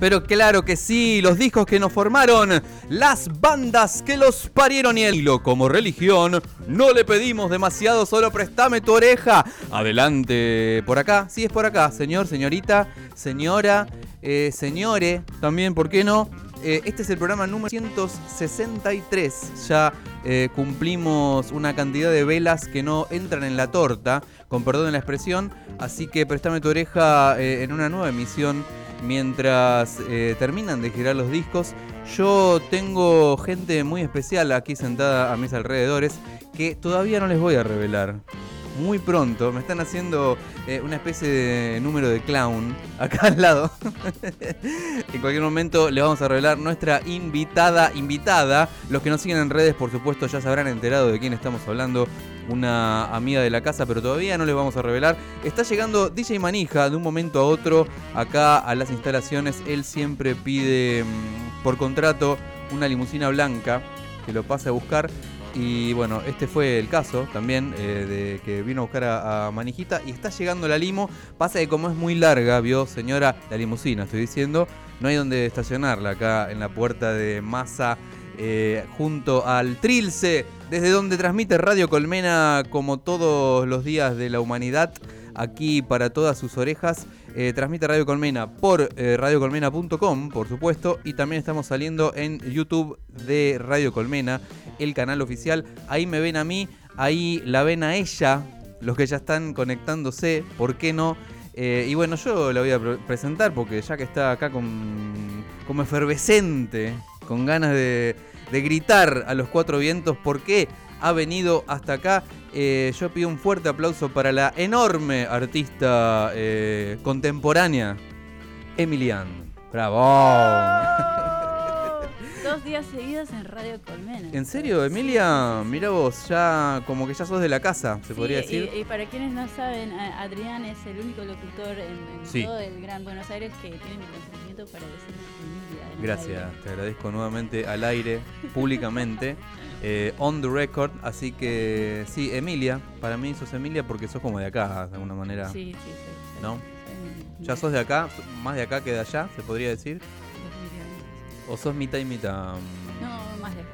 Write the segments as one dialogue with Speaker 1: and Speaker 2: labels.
Speaker 1: Pero claro que sí, los discos que nos formaron, las bandas que los parieron y el hilo como religión, no le pedimos demasiado, solo préstame tu oreja. Adelante, por acá, sí es por acá, señor, señorita, señora, eh, señore, también, ¿por qué no? Eh, este es el programa número 163. Ya eh, cumplimos una cantidad de velas que no entran en la torta, con perdón en la expresión. Así que préstame tu oreja eh, en una nueva emisión mientras terminan de girar los discos. Yo tengo gente muy especial aquí sentada a mis alrededores que todavía no les voy a revelar muy pronto. Me están haciendo eh, una especie de número de clown acá al lado. en cualquier momento le vamos a revelar nuestra invitada, invitada. Los que nos siguen en redes, por supuesto, ya se habrán enterado de quién estamos hablando. Una amiga de la casa, pero todavía no les vamos a revelar. Está llegando DJ Manija de un momento a otro acá a las instalaciones. Él siempre pide mm, por contrato una limusina blanca que lo pase a buscar. Y bueno, este fue el caso también eh, de que vino a buscar a, Manijita y está llegando la limo. Pasa que como es muy larga, vio señora, la limusina, estoy diciendo, no hay donde estacionarla acá en la puerta de Masa. Eh, junto al Trilce, desde donde transmite Radio Colmena como todos los días de la humanidad, aquí para todas sus orejas. Eh, transmite Radio Colmena por radiocolmena.com, por supuesto, y también estamos saliendo en YouTube de Radio Colmena el canal oficial. Ahí me ven a mí, ahí la ven a ella, los que ya están conectándose, ¿por qué no? Eh, y bueno, yo la voy a presentar porque ya que está acá con, como efervescente, con ganas de, gritar a los cuatro vientos por qué ha venido hasta acá, eh, yo pido un fuerte aplauso para la enorme artista eh, contemporánea, Emilian. ¡Bravo!
Speaker 2: dos días seguidos en Radio Colmena.
Speaker 1: ¿En serio, Emilia? Mira vos, ya como que ya sos de la casa, se podría decir.
Speaker 2: Y, para quienes no saben, Adrián es el único locutor en, todo el Gran Buenos Aires que tiene mi consentimiento para decir Emilia.
Speaker 1: Gracias, te agradezco nuevamente al aire, públicamente. Eh, on the record, así que sí, Emilia, para mí sos Emilia porque sos como de acá, de alguna manera.
Speaker 2: Sí, sí, sí.
Speaker 1: ¿No? ¿Ya sos de acá, más de acá que de allá, se podría decir? ¿O sos mitad y mitad?
Speaker 2: No, más de acá.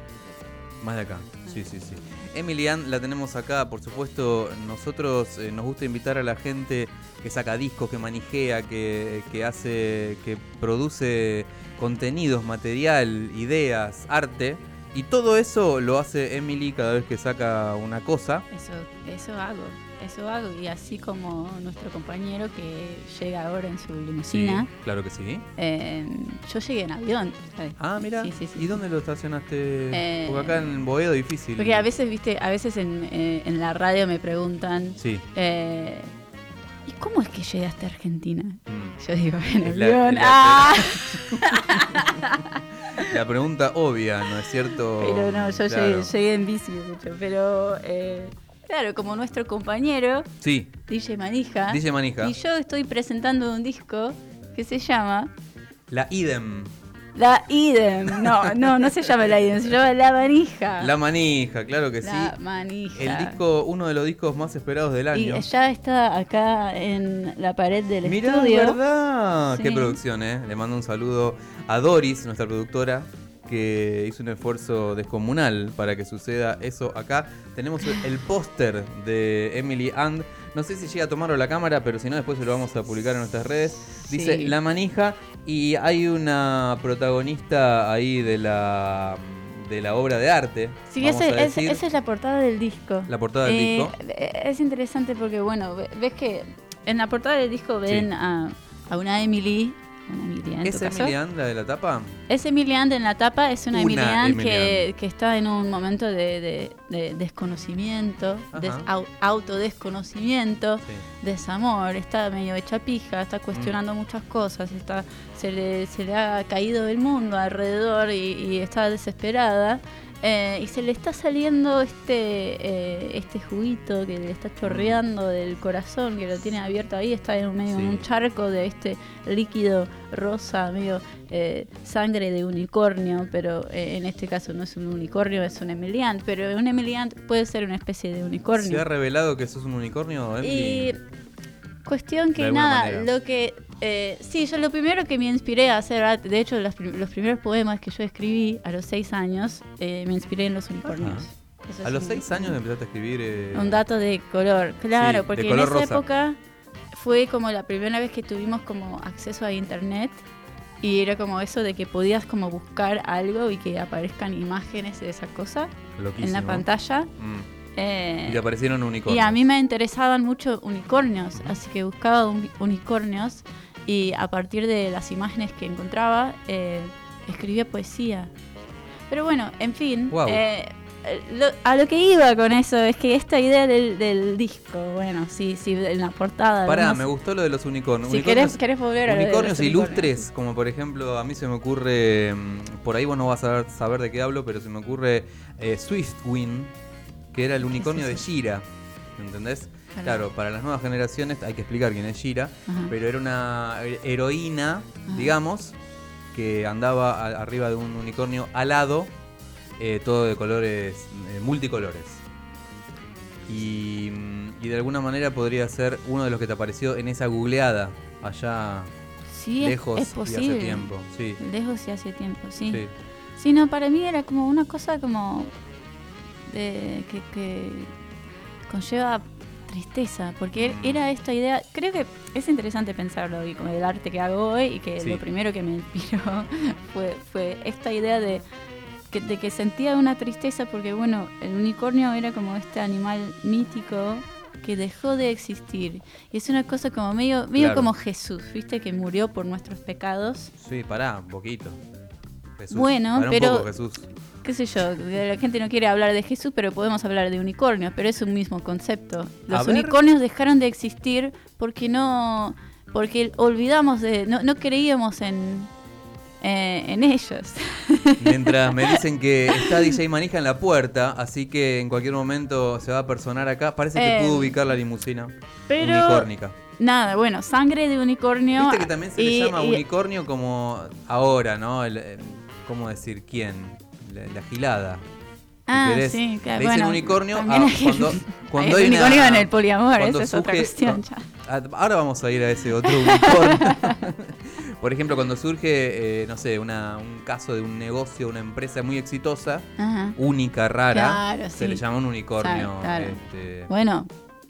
Speaker 1: Más de acá, sí, sí, sí. Emilian la tenemos acá, por supuesto, nosotros eh, nos gusta invitar a la gente que saca discos, que manijea, que, que hace, que produce contenidos, material, ideas, arte. Y todo eso lo hace Emily cada vez que saca una cosa.
Speaker 2: Eso, eso hago eso hago. Y así como nuestro compañero que llega ahora en su limusina.
Speaker 1: claro que sí.
Speaker 2: Eh, yo llegué en avión.
Speaker 1: Ah, mira. ¿Y dónde lo estacionaste? Eh, porque acá en Boedo difícil.
Speaker 2: Porque a veces, viste, a veces en, eh, la radio me preguntan. Sí. ¿Y cómo es que llegaste a Argentina? Mm. Yo digo, en avión. La, ¡Ah!
Speaker 1: la, pregunta obvia, ¿no es cierto?
Speaker 2: Pero no, yo llegué, en bici, de hecho. Pero Claro, como nuestro compañero.
Speaker 1: Sí.
Speaker 2: DJ Manija.
Speaker 1: DJ Manija.
Speaker 2: Y yo estoy presentando un disco que se llama.
Speaker 1: La Idem.
Speaker 2: La Idem. No, no, no se llama La Idem, se llama La Manija.
Speaker 1: La Manija, claro que
Speaker 2: sí.
Speaker 1: La
Speaker 2: Manija.
Speaker 1: El disco, uno de los discos más esperados del año.
Speaker 2: Y ya está acá en la pared del Mirá, estudio.
Speaker 1: ¿verdad? Qué producción, ¿eh? Le mando un saludo a Doris, nuestra productora que hizo un esfuerzo descomunal para que suceda eso acá. Tenemos el póster de Emily And. No sé si llega a tomarlo la cámara, pero si no, después se lo vamos a publicar en nuestras redes. Dice La Manija y hay una protagonista ahí de la de la obra de arte.
Speaker 2: Sí, esa es la portada del disco.
Speaker 1: La portada del disco.
Speaker 2: Eh, es interesante porque, bueno, ves que en la portada del disco ven a, a una Emily
Speaker 1: ¿Es Emilian la de la tapa?
Speaker 2: Es Emilian en la tapa, es una, Emilian, Que, está en un momento de, desconocimiento, de autodesconocimiento, desamor, está medio hecha pija, está cuestionando mm. muchas cosas, está se le, se le ha caído el mundo alrededor y está desesperada. Eh, y se le está saliendo este eh, este juguito que le está chorreando del corazón, que lo tiene abierto ahí, está en medio de un charco de este líquido rosa, medio eh, sangre de unicornio, pero en este caso no es un unicornio, es un emiliant, pero un emiliant puede ser una especie de unicornio.
Speaker 1: ¿Se ha revelado que eso es un unicornio?
Speaker 2: Y Cuestión que nada,
Speaker 1: manera.
Speaker 2: lo que... eh, sí, yo lo primero que me inspiré a hacer arte, de hecho los, prim- los primeros poemas que yo escribí a los seis años, eh, me inspiré en los unicornios. Eso
Speaker 1: A los
Speaker 2: un-
Speaker 1: seis años empezaste a escribir. eh,
Speaker 2: Un dato de color, claro,
Speaker 1: Sí,
Speaker 2: porque en esa
Speaker 1: rosa.
Speaker 2: época fue como la primera vez que tuvimos como acceso a internet y era como eso de que podías como buscar algo y que aparezcan imágenes de esa cosa en la pantalla.
Speaker 1: Mm.
Speaker 2: Eh,
Speaker 1: Y te aparecieron unicornios.
Speaker 2: y a mí me interesaban mucho unicornios, así que buscaba un- unicornios y a partir de las imágenes que encontraba eh, escribía poesía. Pero bueno, en fin,
Speaker 1: Guau.
Speaker 2: eh, lo- a lo que iba con eso es que esta idea del, del disco, bueno, sí, sí, en la portada.
Speaker 1: Pará, me gustó lo de los unicornios.
Speaker 2: Si
Speaker 1: Unicornios-
Speaker 2: querés, querés volver a lo de los
Speaker 1: Unicornios
Speaker 2: unicornios.
Speaker 1: ilustres, como por ejemplo, a mí se me ocurre, mm, por ahí vos no vas a saber, saber de qué hablo, pero se me ocurre eh, Swiftwind, que era el unicornio de? Shira, ¿entendés?
Speaker 2: Claro.
Speaker 1: Claro, para las nuevas generaciones hay que explicar quién es Shira,
Speaker 2: Ajá.
Speaker 1: pero era una he- heroína, digamos, que andaba a- arriba de un unicornio alado, eh, todo de colores, eh, multicolores. Y, mm, y de alguna manera podría ser uno de los que te apareció en esa googleada allá
Speaker 2: Sí,
Speaker 1: lejos
Speaker 2: es,
Speaker 1: y
Speaker 2: posible.
Speaker 1: hace tiempo. Sí,
Speaker 2: Lejos y hace tiempo, sí.
Speaker 1: sí.
Speaker 2: Sí, no, para mí era como una cosa como de, que, que conlleva tristeza, porque
Speaker 1: Mm.
Speaker 2: era esta idea, creo que es interesante pensarlo y con el arte que hago hoy y que
Speaker 1: Sí.
Speaker 2: lo primero que me inspiró fue, fue esta idea de que, de que sentía una tristeza porque bueno, el unicornio era como este animal mítico que dejó de existir y es una cosa como medio, medio
Speaker 1: Claro.
Speaker 2: como Jesús, viste que murió por nuestros pecados
Speaker 1: Sí, pará, un poquito. Jesús.
Speaker 2: Bueno,
Speaker 1: un
Speaker 2: pero-
Speaker 1: poco, Jesús.
Speaker 2: qué sé yo, la gente no quiere hablar de Jesús, pero podemos hablar de unicornios, pero es un mismo concepto. Los unicornios dejaron de existir porque no, porque olvidamos de, no, no creíamos en, eh, en ellos.
Speaker 1: Mientras me dicen que está DJ Manija en la puerta, así que en cualquier momento se va a personar acá. Parece que
Speaker 2: Eh,
Speaker 1: pudo ubicar la limusina
Speaker 2: Pero
Speaker 1: unicórnica.
Speaker 2: nada, bueno, sangre de unicornio.
Speaker 1: Viste que también se
Speaker 2: y-
Speaker 1: le llama
Speaker 2: y-
Speaker 1: unicornio como ahora, ¿no? El, eh, ¿Cómo decir quién? La, la gilada.
Speaker 2: Ah,
Speaker 1: querés.
Speaker 2: sí, claro.
Speaker 1: Le dicen
Speaker 2: bueno,
Speaker 1: unicornio a
Speaker 2: hay-
Speaker 1: cuando, cuando
Speaker 2: hay
Speaker 1: hay una-
Speaker 2: unicornio en el poliamor, esa es otra cuestión ya.
Speaker 1: Ah, Ahora vamos a ir a ese otro unicornio. Por ejemplo, cuando surge, eh, no sé, una- un caso de un negocio, una empresa muy exitosa,
Speaker 2: Ajá.
Speaker 1: única, rara,
Speaker 2: Claro,
Speaker 1: se
Speaker 2: sí.
Speaker 1: le llama un unicornio.
Speaker 2: Claro, claro.
Speaker 1: este,
Speaker 2: Bueno,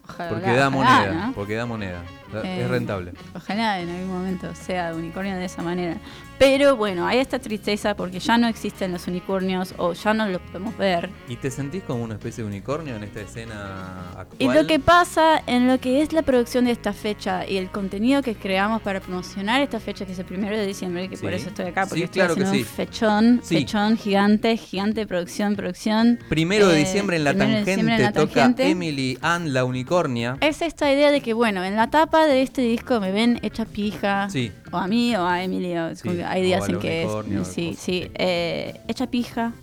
Speaker 2: ojalá.
Speaker 1: porque da
Speaker 2: ojalá,
Speaker 1: moneda,
Speaker 2: ¿no?
Speaker 1: porque da moneda.
Speaker 2: Eh,
Speaker 1: es rentable.
Speaker 2: Ojalá en algún momento sea unicornio de esa manera. Pero bueno, hay esta tristeza porque ya no existen los unicornios o ya no los podemos ver.
Speaker 1: ¿Y te sentís como una especie de unicornio en esta escena actual?
Speaker 2: Y lo que pasa en lo que es la producción de esta fecha y el contenido que creamos para promocionar esta fecha, que es el primero de diciembre, que por eso estoy acá, porque
Speaker 1: Sí,
Speaker 2: estoy
Speaker 1: claro que
Speaker 2: haciendo
Speaker 1: sí.
Speaker 2: un fechón, fechón gigante, gigante de producción, producción.
Speaker 1: Primero de
Speaker 2: Eh,
Speaker 1: diciembre en la
Speaker 2: primero de
Speaker 1: tangente
Speaker 2: diciembre en la
Speaker 1: toca
Speaker 2: tangente.
Speaker 1: Emily Ann la unicornia.
Speaker 2: Es esta idea de que, bueno, en la tapa de este disco me ven hecha pija.
Speaker 1: Sí.
Speaker 2: O a mí o a Emilio.
Speaker 1: Sí,
Speaker 2: hay días en que es. Sí, sí. eh, hecha pija.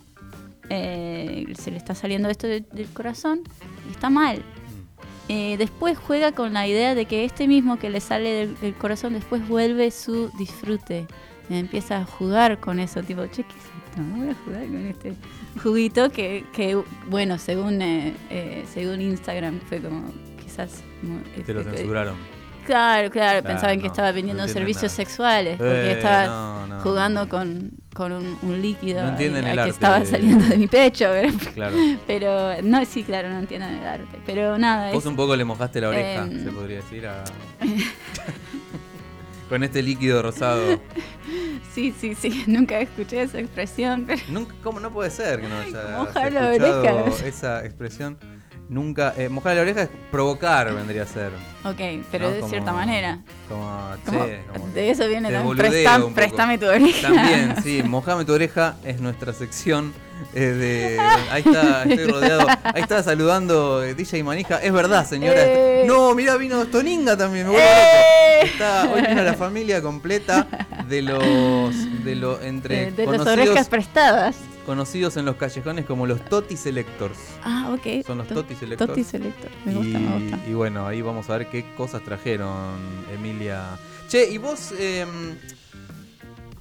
Speaker 2: eh, se le está saliendo esto de- del corazón. Está mal.
Speaker 1: Mm.
Speaker 2: Eh, después juega con la idea de que este mismo que le sale del, del corazón después vuelve su disfrute. Empieza a jugar con eso, tipo, che, ¿qué es esto? No voy a jugar con este juguito que, que bueno, según eh, eh, según Instagram fue como quizás...
Speaker 1: Te lo
Speaker 2: este,
Speaker 1: censuraron.
Speaker 2: Claro, claro,
Speaker 1: Claro,
Speaker 2: pensaban que estaba vendiendo servicios
Speaker 1: nada.
Speaker 2: sexuales, porque
Speaker 1: Eh,
Speaker 2: estaba
Speaker 1: no,
Speaker 2: jugando con, con un, un líquido
Speaker 1: No entienden
Speaker 2: ahí,
Speaker 1: el
Speaker 2: que
Speaker 1: arte
Speaker 2: estaba
Speaker 1: de-
Speaker 2: saliendo de mi pecho, pero,
Speaker 1: Claro.
Speaker 2: pero no, sí, claro, no entienden el arte, pero nada,
Speaker 1: Vos
Speaker 2: es,
Speaker 1: un poco le mojaste la oreja,
Speaker 2: Em.
Speaker 1: se podría decir. a- Con este líquido rosado.
Speaker 2: sí, sí, sí, nunca escuché esa expresión, pero
Speaker 1: Nunca, ¿Cómo no puede ser que no haya escuchado
Speaker 2: oreja.
Speaker 1: esa expresión? Nunca. eh, mojar la oreja es provocar, vendría a ser.
Speaker 2: ok, pero
Speaker 1: ¿no?
Speaker 2: de
Speaker 1: Como-
Speaker 2: cierta manera.
Speaker 1: Como,
Speaker 2: Como-
Speaker 1: che, como
Speaker 2: de eso viene también, presta- préstame tu oreja.
Speaker 1: También, sí, mojame tu oreja es nuestra sección eh, de... Ahí está, estoy rodeado. Ahí está saludando eh, DJ Manija. Es verdad, señora.
Speaker 2: Eh.
Speaker 1: No, mira, vino Toninga también, me vuelvo
Speaker 2: Eh.
Speaker 1: loco. Está, hoy vino la familia completa de los... De los entre
Speaker 2: de, de las orejas prestadas.
Speaker 1: Conocidos en los callejones como los Toti Selectors.
Speaker 2: Ah, ok.
Speaker 1: Son los
Speaker 2: To-
Speaker 1: Toti Selectors.
Speaker 2: Toti Selector, me
Speaker 1: y,
Speaker 2: gusta, me gusta.
Speaker 1: y bueno, ahí vamos a ver qué cosas trajeron Emilia. Che, y vos, eh,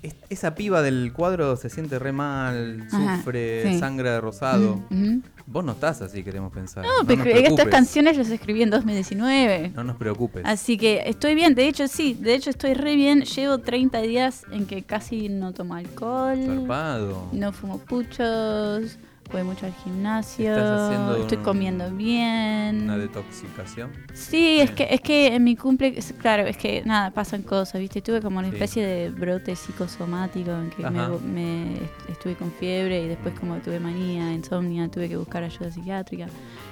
Speaker 1: es- esa piba del cuadro se siente re mal,
Speaker 2: Ajá,
Speaker 1: sufre,
Speaker 2: sí.
Speaker 1: sangra de rosado.
Speaker 2: Mm, ujú.
Speaker 1: Vos no estás así, queremos pensar.
Speaker 2: No, pero estas canciones las escribí en 2019.
Speaker 1: No nos preocupes.
Speaker 2: Así que estoy bien, de hecho sí, de hecho estoy re bien. Llevo 30 días en que casi no tomo alcohol,
Speaker 1: Zarpado.
Speaker 2: no fumo puchos, voy mucho al gimnasio,
Speaker 1: Estás haciendo
Speaker 2: estoy
Speaker 1: un-
Speaker 2: comiendo bien.
Speaker 1: Una detoxicación.
Speaker 2: Sí, es que, es que en mi cumple, claro, es que nada, pasan cosas, ¿viste? Tuve como una
Speaker 1: Sí.
Speaker 2: especie de brote psicosomático en que me, me est- estuve con fiebre y después como tuve manía, insomnia, tuve que buscar ayuda psiquiátrica.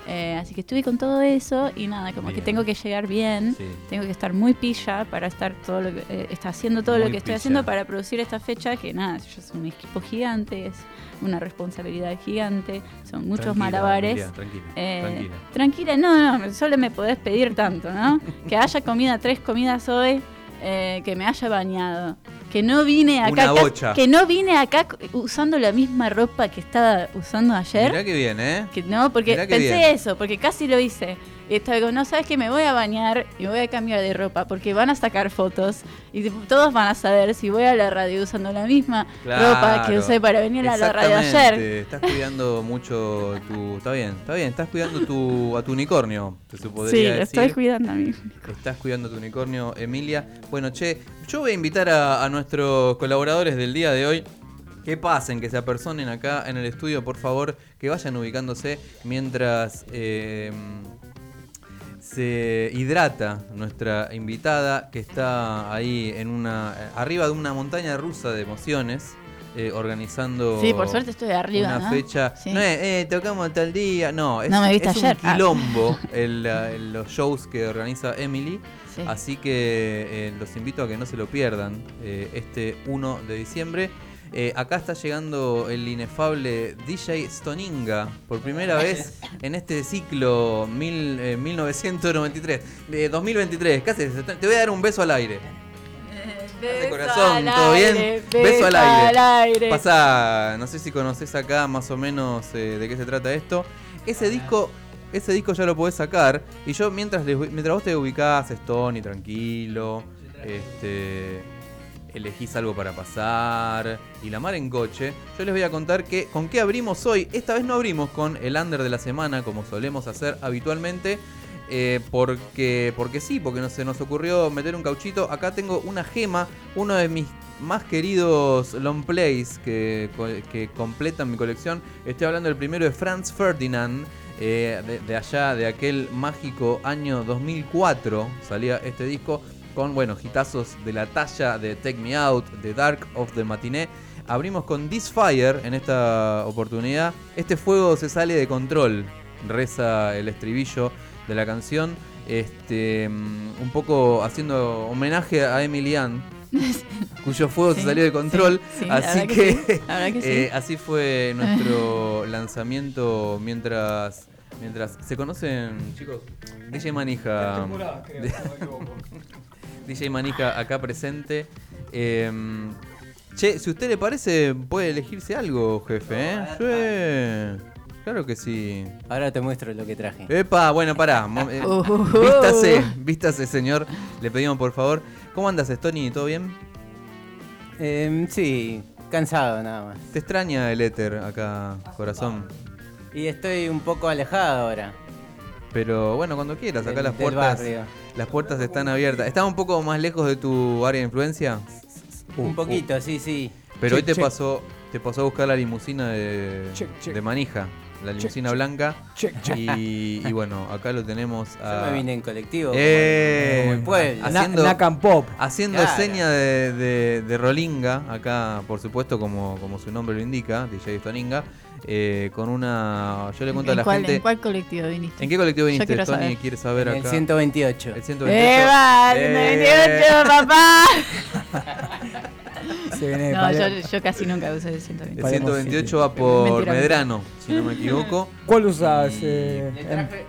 Speaker 2: Eh, así que estuve con todo eso y nada, como que
Speaker 1: Bien.
Speaker 2: tengo que llegar bien,
Speaker 1: Sí.
Speaker 2: tengo que estar muy pilla para estar todo lo que, eh, está haciendo todo lo
Speaker 1: Muy
Speaker 2: que estoy
Speaker 1: pilla.
Speaker 2: haciendo para producir esta fecha, que nada, yo soy un equipo gigante, es una responsabilidad gigante, son muchos
Speaker 1: Tranquila,
Speaker 2: malabares.
Speaker 1: Emilia, tranquila,
Speaker 2: Eh,
Speaker 1: tranquila.
Speaker 2: tranquila, no, no, solo me podés pedir tanto, ¿no? Que haya comida tres comidas hoy, eh, que me haya bañado, que no vine acá,
Speaker 1: Una bocha.
Speaker 2: que no vine acá usando la misma ropa que estaba usando ayer.
Speaker 1: Mirá que bien, ¿eh?
Speaker 2: Que no, porque pensé
Speaker 1: bien.
Speaker 2: eso, porque casi lo hice. Y estaba como, no, sabes que me voy a bañar y me voy a cambiar de ropa porque van a sacar fotos y todos van a saber si voy a la radio usando la misma ropa que usé para venir a la radio ayer.
Speaker 1: Estás cuidando mucho tu. Está bien, está bien. Estás cuidando tu, a tu unicornio, te
Speaker 2: Sí,
Speaker 1: decir.
Speaker 2: estoy cuidando a mí.
Speaker 1: Estás cuidando tu unicornio, Emilia. Bueno, che, yo voy a invitar a, a nuestros colaboradores del día de hoy que pasen, que se apersonen acá en el estudio, por favor, que vayan ubicándose mientras eh, se hidrata nuestra invitada que está ahí en una arriba de una montaña rusa de emociones. eh, organizando
Speaker 2: Sí, por suerte estoy arriba,
Speaker 1: una
Speaker 2: ¿no?
Speaker 1: fecha.
Speaker 2: Sí.
Speaker 1: No es, eh, tocamos tal día. No, es,
Speaker 2: No me viste
Speaker 1: es
Speaker 2: ayer.
Speaker 1: un
Speaker 2: Ah.
Speaker 1: quilombo el, eh, los shows que organiza Emily.
Speaker 2: Sí.
Speaker 1: Así que eh, los invito a que no se lo pierdan eh, este 1 de diciembre. Eh, acá está llegando el inefable DJ Stoninga por primera vez en este ciclo mil, eh, 1993, de 2023. Casi, te voy a dar un beso al aire. de corazón, ¿todo bien? Beso al aire.
Speaker 2: aire.
Speaker 1: Pasa, no sé si conoces acá más o menos eh, de qué se trata esto. Ese disco, ese disco ya lo podés sacar. Y yo mientras les- mientras vos te ubicás, Stone tranquilo, este elegís algo para pasar y la mar en coche, yo les voy a contar que con qué abrimos hoy. Esta vez no abrimos con el under de la semana como solemos hacer habitualmente. eh, porque, porque sí, porque no, se nos ocurrió meter un cauchito. Acá tengo una gema, uno de mis más queridos long plays que, que completan mi colección. Estoy hablando del primero de Franz Ferdinand, eh, de, de allá, de aquel mágico año 2004, salía este disco con, bueno, hitazos de la talla de Take Me Out, de Dark of the Matinee. Abrimos con This Fire en esta oportunidad. Este fuego se sale de control, reza el estribillo de la canción. Este, mm, un poco haciendo homenaje a Emily Ann, cuyo fuego se salió de control.
Speaker 2: sí, sí, la
Speaker 1: así
Speaker 2: que
Speaker 1: que,
Speaker 2: sí, la verdad que sí.
Speaker 1: eh, así fue nuestro lanzamiento mientras mientras se conocen, chicos. DJ Manija. DJ Manija acá presente. Eh, che, si a usted le parece, puede elegirse algo, jefe, ¿eh? Sí. Claro que sí.
Speaker 3: Ahora te muestro lo que traje.
Speaker 1: Epa, bueno, pará. eh,
Speaker 2: Uh.
Speaker 1: vístase, vístase, señor. Le pedimos por favor. ¿Cómo andas, Stony? ¿Todo bien?
Speaker 3: Em, sí, cansado nada más.
Speaker 1: ¿Te extraña el éter acá, corazón?
Speaker 3: Y estoy un poco alejado ahora.
Speaker 1: Pero bueno, cuando quieras, acá
Speaker 3: del-
Speaker 1: las
Speaker 3: del
Speaker 1: puertas,
Speaker 3: barrio.
Speaker 1: Las puertas están abiertas. ¿Estás un poco más lejos de tu área de influencia? Uh,
Speaker 3: un poquito, sí, sí.
Speaker 1: Pero hoy
Speaker 4: Check,
Speaker 1: te
Speaker 4: check.
Speaker 1: pasó, te pasó a buscar la limusina de,
Speaker 4: Check, check.
Speaker 1: de manija, la limusina
Speaker 4: check.
Speaker 1: blanca.
Speaker 4: Check, check.
Speaker 1: Y, y bueno, acá lo tenemos a,
Speaker 3: Yo me vine en colectivo.
Speaker 1: Eh,
Speaker 3: como el pueblo.
Speaker 4: Na-
Speaker 1: haciendo-
Speaker 4: Pop.
Speaker 1: haciendo
Speaker 3: Claro.
Speaker 1: seña de, de- de Rolinga, acá por supuesto como, como su nombre lo indica, DJ Stoninga, eh, con una... Yo le cuento a
Speaker 2: ¿En
Speaker 1: la
Speaker 2: cuál,
Speaker 1: gente...
Speaker 2: ¿En cuál colectivo viniste?
Speaker 1: ¿En qué colectivo viniste, Tony?
Speaker 2: saber.
Speaker 1: ¿Quieres saber
Speaker 3: En
Speaker 1: acá?
Speaker 3: el 128.
Speaker 1: El 128.
Speaker 2: ¡Eva!
Speaker 1: Eh.
Speaker 2: ¡128, papá!
Speaker 4: Se viene de
Speaker 2: No, yo, yo casi nunca usé el
Speaker 1: El
Speaker 2: 128.
Speaker 4: Palermo
Speaker 1: 128 va por
Speaker 2: Mentira.
Speaker 1: Medrano, si no me equivoco.
Speaker 4: ¿Cuál usas?
Speaker 1: Y-
Speaker 4: eh,
Speaker 3: Le
Speaker 4: en-
Speaker 3: traje-
Speaker 4: cuál-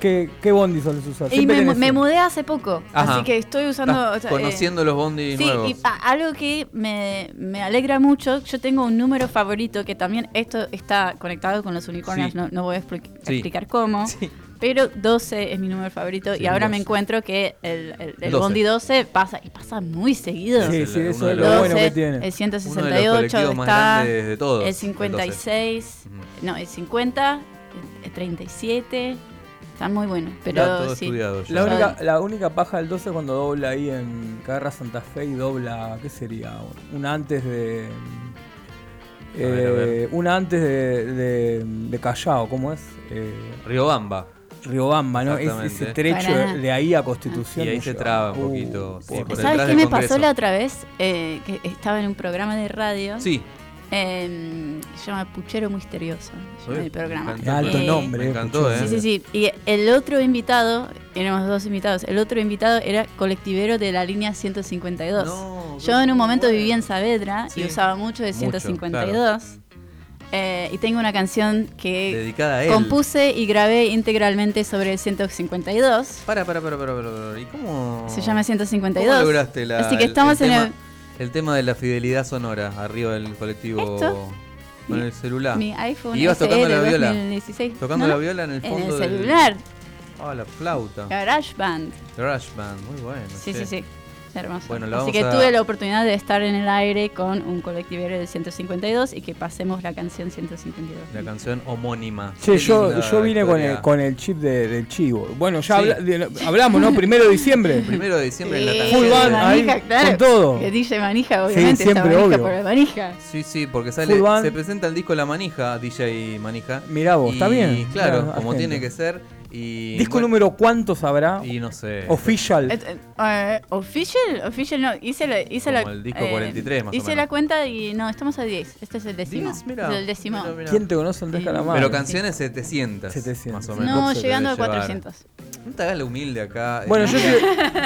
Speaker 4: ¿qué, ¿Qué bondi sueles usar?
Speaker 2: Y me, me mudé hace poco,
Speaker 1: Ajá.
Speaker 2: así que estoy usando... O sea, eh,
Speaker 1: conociendo los bondis
Speaker 2: Sí,
Speaker 1: nuevos.
Speaker 2: y a- algo que me, me alegra mucho, yo tengo un número favorito que también esto está conectado con los unicornios,
Speaker 1: Sí.
Speaker 2: no, no voy a expli-
Speaker 1: Sí.
Speaker 2: explicar cómo,
Speaker 1: Sí.
Speaker 2: pero 12 es mi número favorito
Speaker 1: Sí,
Speaker 2: y ahora me
Speaker 1: 12.
Speaker 2: encuentro que el, el, el
Speaker 1: 12.
Speaker 2: Bondi 12 pasa y pasa muy seguido.
Speaker 4: Sí, sí,
Speaker 1: el-
Speaker 4: eso es lo bueno que
Speaker 2: 12,
Speaker 4: tiene.
Speaker 2: el
Speaker 1: Uno de los
Speaker 2: 168 está,
Speaker 1: de todos,
Speaker 2: el
Speaker 1: el
Speaker 2: 56,
Speaker 1: Ujú.
Speaker 2: no, el 50, el 37, está muy bueno, pero
Speaker 1: Está todo
Speaker 2: sí.
Speaker 1: estudiado ya.
Speaker 4: La única, la única paja del 12 es cuando dobla ahí en Carrera Santa Fe y dobla, ¿qué sería? Una antes de...
Speaker 1: A ver, a ver.
Speaker 4: eh, una antes de, de, de Callao, ¿cómo es? Eh,
Speaker 1: Riobamba.
Speaker 4: Riobamba, ¿no? Es,
Speaker 1: Exactamente.
Speaker 4: ese trecho
Speaker 2: Para-
Speaker 4: de ahí a Constitución.
Speaker 1: Y ahí se
Speaker 4: lleva.
Speaker 1: traba un
Speaker 4: Uh,
Speaker 1: poquito, sí,
Speaker 2: ¿Sabes qué me pasó la otra vez? Eh, que estaba en un programa de radio.
Speaker 1: Sí,
Speaker 2: eh, se llama Puchero Misterioso. se llama
Speaker 1: Uy,
Speaker 2: el programa.
Speaker 4: alto
Speaker 2: Eh,
Speaker 4: nombre.
Speaker 1: me encantó. ¿eh?
Speaker 2: Sí, sí, sí. Y el otro invitado, éramos dos invitados, el otro invitado era colectivero de la línea 152.
Speaker 1: No,
Speaker 2: Yo en un momento
Speaker 1: bueno.
Speaker 2: vivía en Saavedra
Speaker 1: Sí.
Speaker 2: y usaba mucho de
Speaker 1: Mucho,
Speaker 2: 152. Eh, y tengo una canción que
Speaker 1: Dedicada a él.
Speaker 2: compuse y grabé integralmente sobre el 152.
Speaker 1: Para, para, para, para, para, para. ¿Y cómo?
Speaker 2: Se llama 152.
Speaker 1: ¿Cómo lograste la,
Speaker 2: Así que
Speaker 1: el-
Speaker 2: estamos
Speaker 1: el
Speaker 2: en
Speaker 1: tema,
Speaker 2: el,
Speaker 1: el tema de la fidelidad sonora arriba del colectivo
Speaker 2: ¿Esto?
Speaker 1: con
Speaker 2: Mi-
Speaker 1: el celular?
Speaker 2: mi iPhone
Speaker 1: ¿Y ibas tocando la viola?
Speaker 2: 2016.
Speaker 1: Tocando
Speaker 2: ¿No?
Speaker 1: la viola en el
Speaker 2: En
Speaker 1: fondo
Speaker 2: el
Speaker 1: del-
Speaker 2: celular,
Speaker 1: Ah, la flauta.
Speaker 2: GarageBand.
Speaker 1: Garage Band, muy bueno.
Speaker 2: Sí,
Speaker 1: che.
Speaker 2: sí, sí. Hermoso.
Speaker 1: Bueno, la
Speaker 2: Así
Speaker 1: vamos
Speaker 2: que
Speaker 1: a-
Speaker 2: tuve la oportunidad de estar en el aire con un colectivero del 152 y que pasemos la canción 152.
Speaker 1: La canción homónima.
Speaker 4: Che,
Speaker 1: Qué
Speaker 4: yo, yo vine con el, con el chip de- del chivo. Bueno, ya
Speaker 1: Sí.
Speaker 4: habla- de- hablamos, ¿no? Primero de diciembre.
Speaker 1: Primero de diciembre en la
Speaker 2: Sí,
Speaker 1: tarde.
Speaker 4: Full band,
Speaker 2: Manija,
Speaker 4: ahí,
Speaker 2: claro.
Speaker 4: con todo.
Speaker 2: Que DJ Manija, obviamente,
Speaker 4: siempre,
Speaker 2: está Manija
Speaker 4: obvio.
Speaker 2: por la Manija.
Speaker 1: Sí, sí, porque sale, se presenta el disco La Manija, DJ Manija.
Speaker 4: Mirá vos,
Speaker 1: y,
Speaker 4: está bien.
Speaker 1: Claro,
Speaker 4: Mirá,
Speaker 1: como
Speaker 4: agente.
Speaker 1: tiene que ser. Y,
Speaker 4: ¿Disco
Speaker 1: bueno,
Speaker 4: número cuántos habrá?
Speaker 1: Y no sé.
Speaker 4: Official.
Speaker 2: Eh, eh, eh, official, official no, hice la, hice
Speaker 1: Como
Speaker 2: la,
Speaker 1: el disco 43 más o
Speaker 2: Hice
Speaker 1: menos.
Speaker 2: la cuenta y no, estamos a 10. Este es el décimo.
Speaker 1: ¿Diez? Mirá,
Speaker 2: Es el décimo.
Speaker 1: mirá, mirá.
Speaker 4: ¿Quién te conoce
Speaker 2: Sí.
Speaker 4: Calamar?
Speaker 1: Pero canciones 700.
Speaker 4: 700.
Speaker 1: Más o menos.
Speaker 2: No, llegando a
Speaker 1: debe llevar.
Speaker 2: 400.
Speaker 1: No te hagas la humilde acá.
Speaker 4: Bueno, yo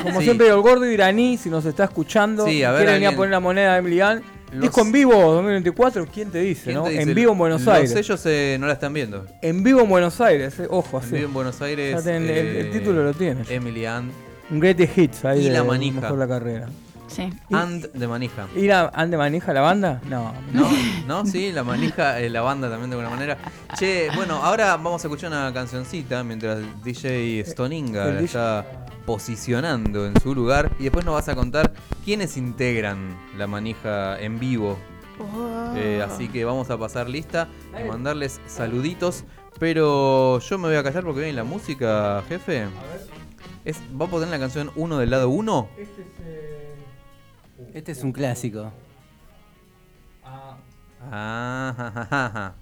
Speaker 4: como
Speaker 1: Sí.
Speaker 4: siempre digo, el gordo iraní, si nos está escuchando,
Speaker 1: Sí, a ver,
Speaker 4: quiere venir a poner la moneda de Emily Ann.
Speaker 1: Los-
Speaker 4: Disco en vivo 2024, ¿quién te dice,
Speaker 1: ¿Quién
Speaker 4: no?
Speaker 1: te dice?
Speaker 4: En vivo en Buenos
Speaker 1: Los
Speaker 4: Aires.
Speaker 1: sellos eh, no la están viendo.
Speaker 4: En vivo en Buenos Aires, eh, ojo,
Speaker 1: En
Speaker 4: así.
Speaker 1: vivo en Buenos Aires.
Speaker 4: Ten- el- el
Speaker 1: eh,
Speaker 4: título lo tienes.
Speaker 1: Emily and,
Speaker 4: Un Greatest Hits ahí
Speaker 1: Y
Speaker 4: de
Speaker 1: La Manija.
Speaker 4: mejor la carrera.
Speaker 2: Sí.
Speaker 1: and de Manija.
Speaker 4: ¿Ir a Ande Manija la banda? No.
Speaker 1: ¿No? ¿No? Sí, la manija, eh, la banda también de alguna manera. Che, bueno, ahora vamos a escuchar una cancioncita mientras DJ Stoninga la está posicionando en su lugar. Y después nos vas a contar quiénes integran la manija en vivo. Eh, así que vamos a pasar lista y mandarles saluditos. Pero yo me voy a callar porque viene la música, jefe. Es, ¿Va a poner la canción 1 del lado 1?
Speaker 3: Este es un clásico.
Speaker 1: Ah, ja, ja, ja, ja.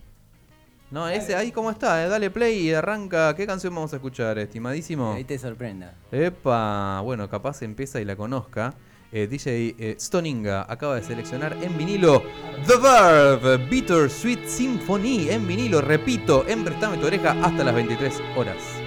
Speaker 1: No, ese ahí cómo está, eh, dale play y arranca. ¿Qué canción vamos a escuchar, estimadísimo?
Speaker 3: Ahí te sorprenda.
Speaker 1: Epa, bueno, capaz empieza y la conozca. Eh, DJ eh, Stoninga acaba de seleccionar en vinilo The Verve Bitter Sweet Symphony en vinilo, repito, en Prestame tu oreja hasta las 23 horas.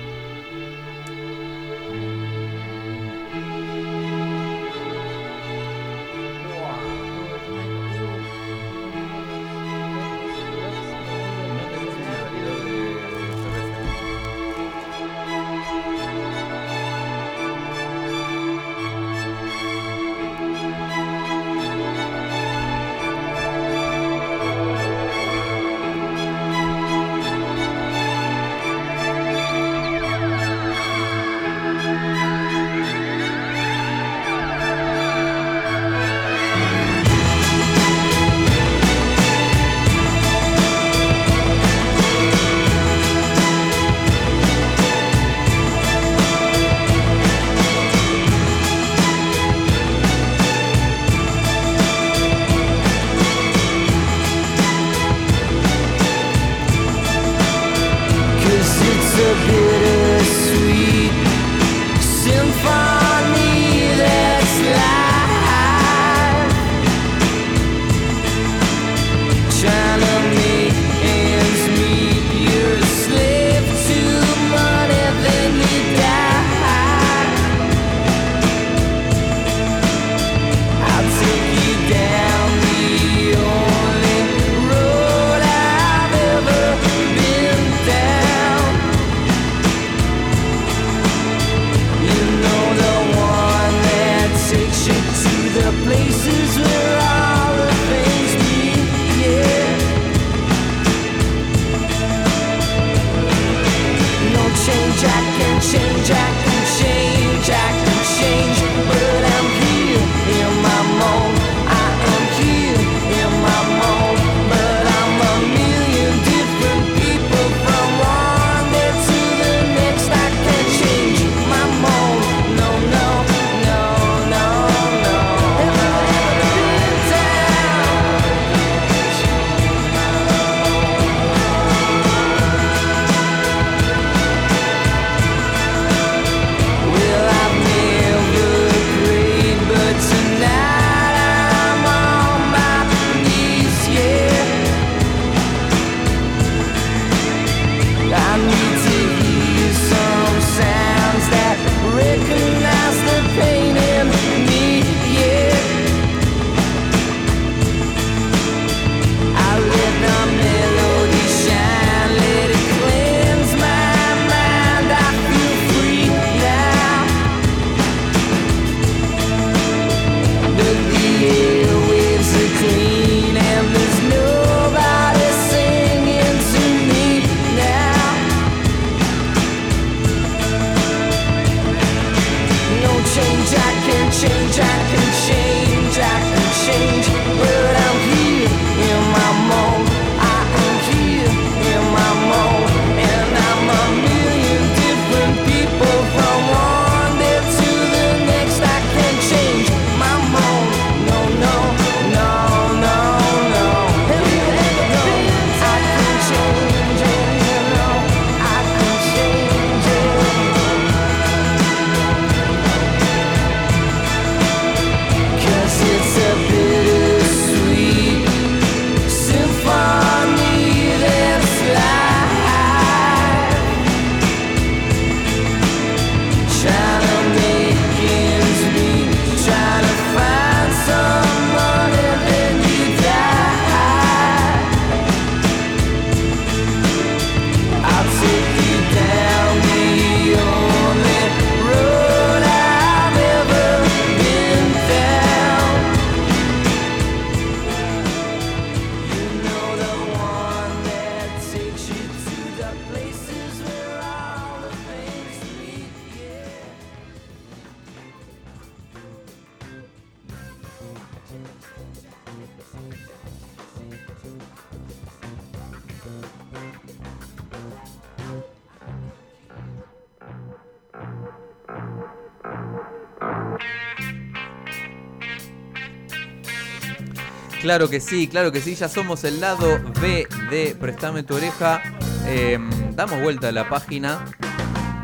Speaker 1: Claro que sí, claro que sí, ya somos el lado B de Prestame tu oreja. Eh, damos vuelta a la página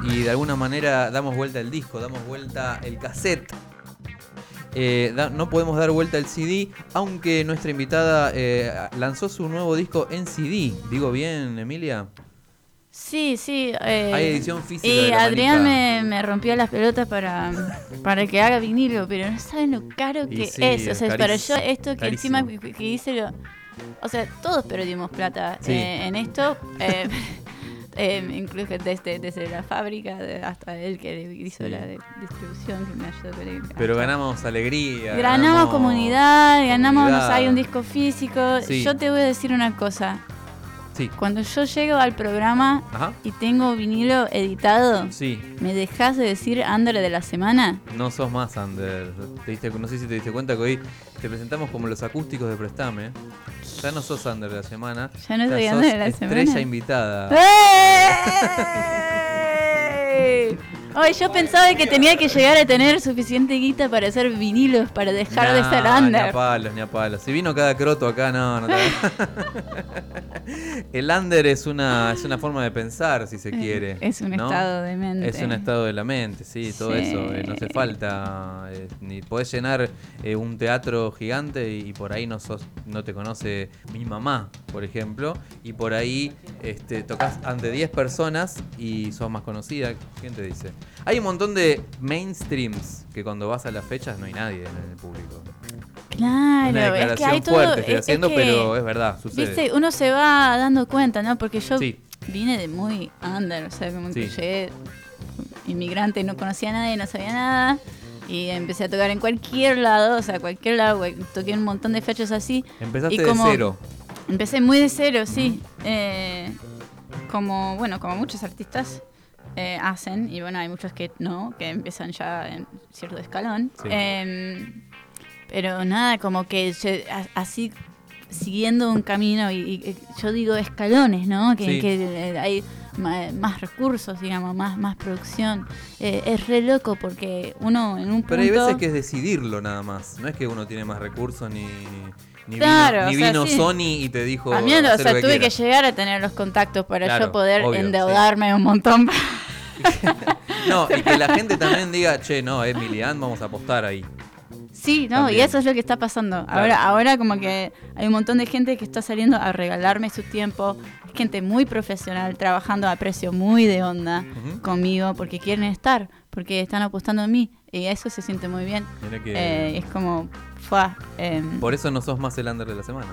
Speaker 1: y de alguna manera damos vuelta el disco, damos vuelta el cassette. Eh, no podemos dar vuelta el CD, aunque nuestra invitada eh, lanzó su nuevo disco en CD. ¿Digo bien, Emilia?
Speaker 2: Sí, sí. eh,
Speaker 1: Hay edición física
Speaker 2: Y
Speaker 1: de la
Speaker 2: Adrián me, me rompió las pelotas para, para que haga vinilo, pero no saben lo caro que
Speaker 1: sí,
Speaker 2: es. O sea, para yo esto que encima que, que hice lo... O sea, todos perdimos plata
Speaker 1: Sí.
Speaker 2: eh, en esto. eh, eh, incluso desde, desde la fábrica hasta él que hizo la de- distribución que me ayudó con
Speaker 1: Pero ganamos alegría.
Speaker 2: Ganamos comunidad, ganamos, no
Speaker 1: comunidad.
Speaker 2: hay un disco físico.
Speaker 1: Sí.
Speaker 2: Yo te voy a decir una cosa.
Speaker 1: Sí.
Speaker 2: Cuando yo llego al programa
Speaker 1: Ajá.
Speaker 2: y tengo vinilo editado,
Speaker 1: Sí.
Speaker 2: ¿me dejas de decir under de la semana?
Speaker 1: No sos más Ander. Te diste- no sé si te diste cuenta que hoy te presentamos como los acústicos de Prestame. Ya no sos Ander de la semana.
Speaker 2: Ya no soy under de la
Speaker 1: estrella
Speaker 2: semana.
Speaker 1: invitada.
Speaker 2: ¡Ey! Ay, yo pensaba que tenía que llegar a tener suficiente guita para hacer vinilos, para dejar de ser
Speaker 1: Nah, Ni
Speaker 2: under.
Speaker 1: a palos, ni a palos. Si vino cada croto acá, no, no te- El under es una, es una forma de pensar, si se quiere.
Speaker 2: Eh, Es un
Speaker 1: ¿no?
Speaker 2: estado de mente.
Speaker 1: Es un estado de la mente, sí, todo
Speaker 2: Sí.
Speaker 1: eso. eh, no hace falta. eh, ni podés llenar eh, un teatro gigante y, y por ahí no sos, no te conoce mi mamá, por ejemplo. Y por ahí este, tocas ante 10 personas y sos más conocida. ¿Quién te dice? Hay un montón de mainstreams que cuando vas a las fechas no hay nadie en el público.
Speaker 2: Claro,
Speaker 1: Una
Speaker 2: es que hay todo.
Speaker 1: fuerte estoy
Speaker 2: es- es
Speaker 1: haciendo,
Speaker 2: que,
Speaker 1: pero es verdad, sucede.
Speaker 2: Viste, uno se va dando cuenta, ¿no? Porque yo
Speaker 1: Sí.
Speaker 2: vine de muy under, o sea, como que
Speaker 1: Sí.
Speaker 2: llegué inmigrante, no conocía a nadie, no sabía nada. Y empecé a tocar en cualquier lado, o sea, cualquier lado, toqué un montón de fechas así.
Speaker 1: Empezaste
Speaker 2: y
Speaker 1: de cero.
Speaker 2: Empecé muy de cero, sí. Eh, como, bueno, como muchos artistas eh, hacen, y bueno, hay muchos que no, que empiezan ya en cierto escalón.
Speaker 1: Sí.
Speaker 2: Em, pero nada, como que se- así siguiendo un camino, y, y- yo digo escalones, ¿no? Que,
Speaker 1: Sí.
Speaker 2: que, eh, hay más recursos, digamos, más, más producción. Eh, es re loco porque uno en un punto...
Speaker 1: Pero hay veces que es decidirlo nada más. No es que uno tiene más recursos ni, ni
Speaker 2: Claro,
Speaker 1: vino, ni
Speaker 2: o sea,
Speaker 1: vino
Speaker 2: sí.
Speaker 1: Sony y te dijo.
Speaker 2: También, o
Speaker 1: "Hacé
Speaker 2: sea, tuve que
Speaker 1: quieras".
Speaker 2: llegar a tener los contactos para
Speaker 1: Claro,
Speaker 2: yo poder
Speaker 1: obvio,
Speaker 2: endeudarme un montón.
Speaker 1: No, y que la gente también diga, che, no, Emily Ann, vamos a apostar ahí.
Speaker 2: Sí, no,
Speaker 1: También.
Speaker 2: y eso es lo que está pasando. Ahora, ahora como que hay un montón de gente que está saliendo a regalarme su tiempo, gente muy profesional, trabajando a precio muy de onda conmigo, porque quieren estar, porque están apostando en mí, y eso se siente muy bien.
Speaker 1: Mirá que-
Speaker 2: Eh, es como, fue, em,
Speaker 1: Por eso no sos más el under de la semana.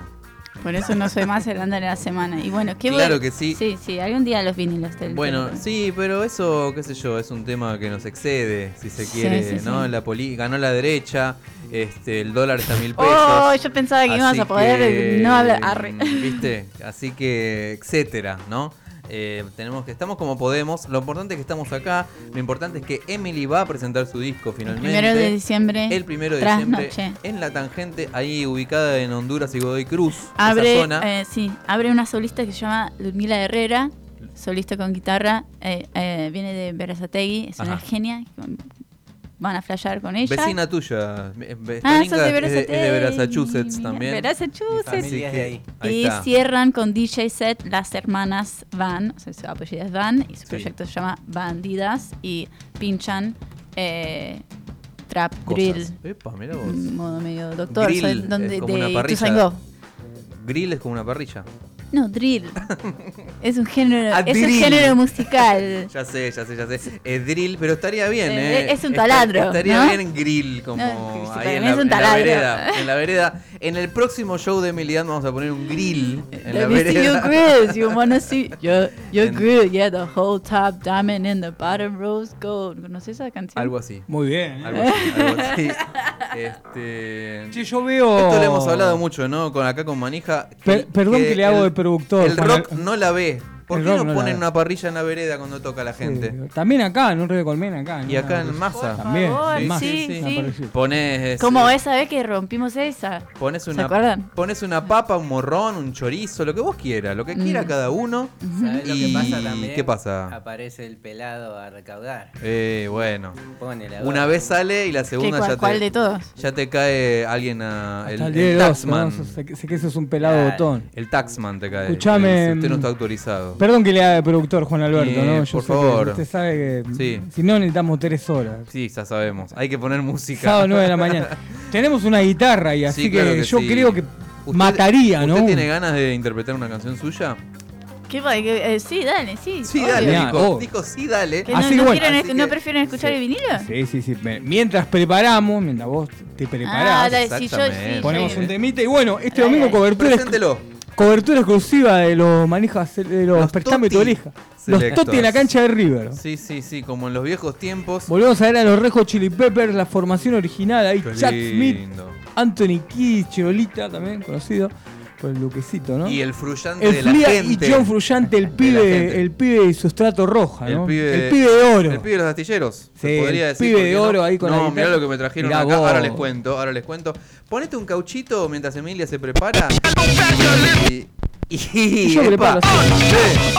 Speaker 2: por eso no soy más el under de la semana. Y bueno, qué
Speaker 1: Claro
Speaker 2: bueno-
Speaker 1: que sí.
Speaker 2: Sí, sí, algún día los vinilos del
Speaker 1: Bueno,
Speaker 2: del-
Speaker 1: sí, pero eso, qué sé yo, es un tema que nos excede, si se
Speaker 2: Sí,
Speaker 1: quiere,
Speaker 2: sí,
Speaker 1: ¿no?
Speaker 2: sí.
Speaker 1: La poli ganó la derecha, este, el dólar está a mil pesos.
Speaker 2: Oh, yo pensaba que
Speaker 1: Así
Speaker 2: a poder
Speaker 1: que,
Speaker 2: no hablar. arre.
Speaker 1: ¿Viste? Así que, etcétera, ¿no? Eh, tenemos que estamos como podemos. Lo importante es que estamos acá. Lo importante es que Emily va a presentar su disco finalmente.
Speaker 2: Primero de diciembre.
Speaker 1: El primero de diciembre en la tangente, ahí ubicada en Honduras y Godoy Cruz. esa
Speaker 2: Abre,
Speaker 1: zona.
Speaker 2: eh, sí, abre una solista que se llama Ludmila Herrera, solista con guitarra, eh, viene de Berazategui, es una genia, van a flashear con ella.
Speaker 1: Vecina tuya. eh,
Speaker 2: Ah, sos de
Speaker 1: es es de. Massachusetts también.
Speaker 2: Massachusetts.
Speaker 3: De ahí.
Speaker 1: ahí
Speaker 2: Y
Speaker 1: está.
Speaker 2: cierran con DJ set las hermanas Van, o sea, su apellido es Van, y su
Speaker 1: Sí.
Speaker 2: proyecto se llama Bandidas, y pinchan eh, trap,
Speaker 1: Cosas.
Speaker 2: drill,
Speaker 1: Epa, mirá vos.
Speaker 2: modo medio doctor,
Speaker 1: Grill,
Speaker 2: soy donde,
Speaker 1: es como una
Speaker 2: de
Speaker 1: parrilla.
Speaker 2: Ituzaingó.
Speaker 1: Grill es como una parrilla.
Speaker 2: No, drill. es un género,
Speaker 1: Ah,
Speaker 2: es un género musical.
Speaker 1: Ya sé, ya sé, ya sé. Es drill, pero estaría bien,
Speaker 2: Eh,
Speaker 1: ¿eh?
Speaker 2: es un taladro,
Speaker 1: Estaría
Speaker 2: ¿no?
Speaker 1: bien grill, como
Speaker 2: No,
Speaker 1: ahí en la,
Speaker 2: es un
Speaker 1: en la vereda. En la vereda. En el próximo show de Emiliano vamos a poner un grill en la
Speaker 2: Let me see your
Speaker 1: vereda.
Speaker 2: grills. You wanna see your, your
Speaker 1: En-
Speaker 2: grill? Yeah, the whole top diamond and the bottom rose gold. ¿Conoces esa canción?
Speaker 1: Algo así.
Speaker 4: Muy bien. ¿eh?
Speaker 1: Algo así, algo así. Este.
Speaker 4: Che, yo veo.
Speaker 1: Esto lo hemos hablado mucho, ¿no? Con acá con Manija.
Speaker 4: Per- perdón que le hago de productor,
Speaker 1: El rock no la ve. ¿Por
Speaker 4: El
Speaker 1: qué no ponen una parrilla en la vereda cuando toca la
Speaker 4: Sí,
Speaker 1: gente?
Speaker 4: También acá, en un río de colmena acá.
Speaker 1: Y acá en Massa.
Speaker 4: También, en
Speaker 2: sí, sí.
Speaker 1: Pones,
Speaker 2: Como
Speaker 1: eh,
Speaker 2: esa vez que rompimos esa.
Speaker 1: Pones
Speaker 2: ¿Se
Speaker 1: una,
Speaker 2: acuerdan?
Speaker 1: pones una papa, un morrón, un chorizo, lo que vos quieras, lo que quiera
Speaker 2: Mm.
Speaker 1: cada uno.
Speaker 3: ¿Sabés lo que
Speaker 1: Y-
Speaker 3: pasa también?
Speaker 1: ¿qué pasa?
Speaker 3: Aparece el pelado a recaudar.
Speaker 1: Eh, bueno.
Speaker 3: Pone la
Speaker 1: Una vez sale y la
Speaker 2: ¿Qué,
Speaker 1: segunda
Speaker 2: cuál,
Speaker 1: ya
Speaker 2: cuál
Speaker 1: te,
Speaker 2: de todos?
Speaker 1: ya te cae alguien a, el, taxman.
Speaker 4: Sé, que eso es un pelado botón.
Speaker 1: El taxman te cae.
Speaker 4: Escuchame,
Speaker 1: dice, Usted no
Speaker 4: mm,
Speaker 1: está autorizado.
Speaker 4: Perdón que le haga de productor Juan Alberto, ¿no?
Speaker 1: por
Speaker 4: sé que
Speaker 1: favor.
Speaker 4: usted sabe que
Speaker 1: Sí.
Speaker 4: si no necesitamos tres horas.
Speaker 1: Sí, ya sabemos. Hay que poner música.
Speaker 4: Sábado 9 de la mañana. Tenemos una guitarra ahí, así
Speaker 1: Sí,
Speaker 4: que,
Speaker 1: claro que
Speaker 4: yo
Speaker 1: sí.
Speaker 4: creo que
Speaker 1: ¿Usted-
Speaker 4: mataría, ¿no?
Speaker 1: ¿Usted tiene ganas de interpretar una canción suya?
Speaker 2: ¿Qué que- eh, sí, dale, sí.
Speaker 1: Sí,
Speaker 2: obvio.
Speaker 1: dale, dijo.
Speaker 4: oh.
Speaker 1: Sí, dale.
Speaker 2: ¿Que
Speaker 4: Así
Speaker 2: no,
Speaker 4: que
Speaker 2: no
Speaker 4: bueno,
Speaker 2: quieren,
Speaker 1: así
Speaker 2: ¿No
Speaker 1: que-
Speaker 2: prefieren escuchar
Speaker 1: sí.
Speaker 2: el vinilo?
Speaker 4: Sí, sí, sí. Mientras preparamos, mientras vos te
Speaker 2: Ah,
Speaker 4: preparás,
Speaker 2: dale, sí, yo sí.
Speaker 4: ponemos
Speaker 2: sí.
Speaker 4: un temita. Y bueno, este
Speaker 2: Dale,
Speaker 4: domingo cobertura,
Speaker 1: Preséntelo.
Speaker 4: Cobertura exclusiva de los manijas, de los,
Speaker 1: Los
Speaker 4: tu
Speaker 1: Totti
Speaker 4: oreja. Los. Totti en la cancha de River.
Speaker 1: Sí, sí, sí, como en los viejos tiempos.
Speaker 4: Volvemos a ver a los Rejos Chili Peppers, la formación original. Ahí
Speaker 1: Qué
Speaker 4: Chad Smith. Anthony Kidd, Chirolita también conocido por el luquecito, ¿no?
Speaker 1: Y el frullante
Speaker 4: El
Speaker 1: de la
Speaker 4: Fría y
Speaker 1: gente.
Speaker 4: John Frusciante, el
Speaker 1: la
Speaker 4: pibe,
Speaker 1: gente.
Speaker 4: el pibe de sustrato roja,
Speaker 1: El
Speaker 4: ¿no?
Speaker 1: pibe,
Speaker 4: el pibe de oro.
Speaker 1: El pibe de los astilleros. se
Speaker 4: Sí,
Speaker 1: podría
Speaker 4: el
Speaker 1: decir,
Speaker 4: pibe
Speaker 1: ¿por
Speaker 4: de
Speaker 1: qué no?
Speaker 4: oro ahí con la
Speaker 1: No,
Speaker 4: guitarra.
Speaker 1: mirá lo que me trajeron
Speaker 4: Mirá
Speaker 1: acá.
Speaker 4: vos.
Speaker 1: Ahora les cuento, ahora les cuento. Ponete un cauchito mientras Emilia se prepara. Y. y,
Speaker 4: Y yo
Speaker 1: epa.
Speaker 4: preparo.
Speaker 1: Sí.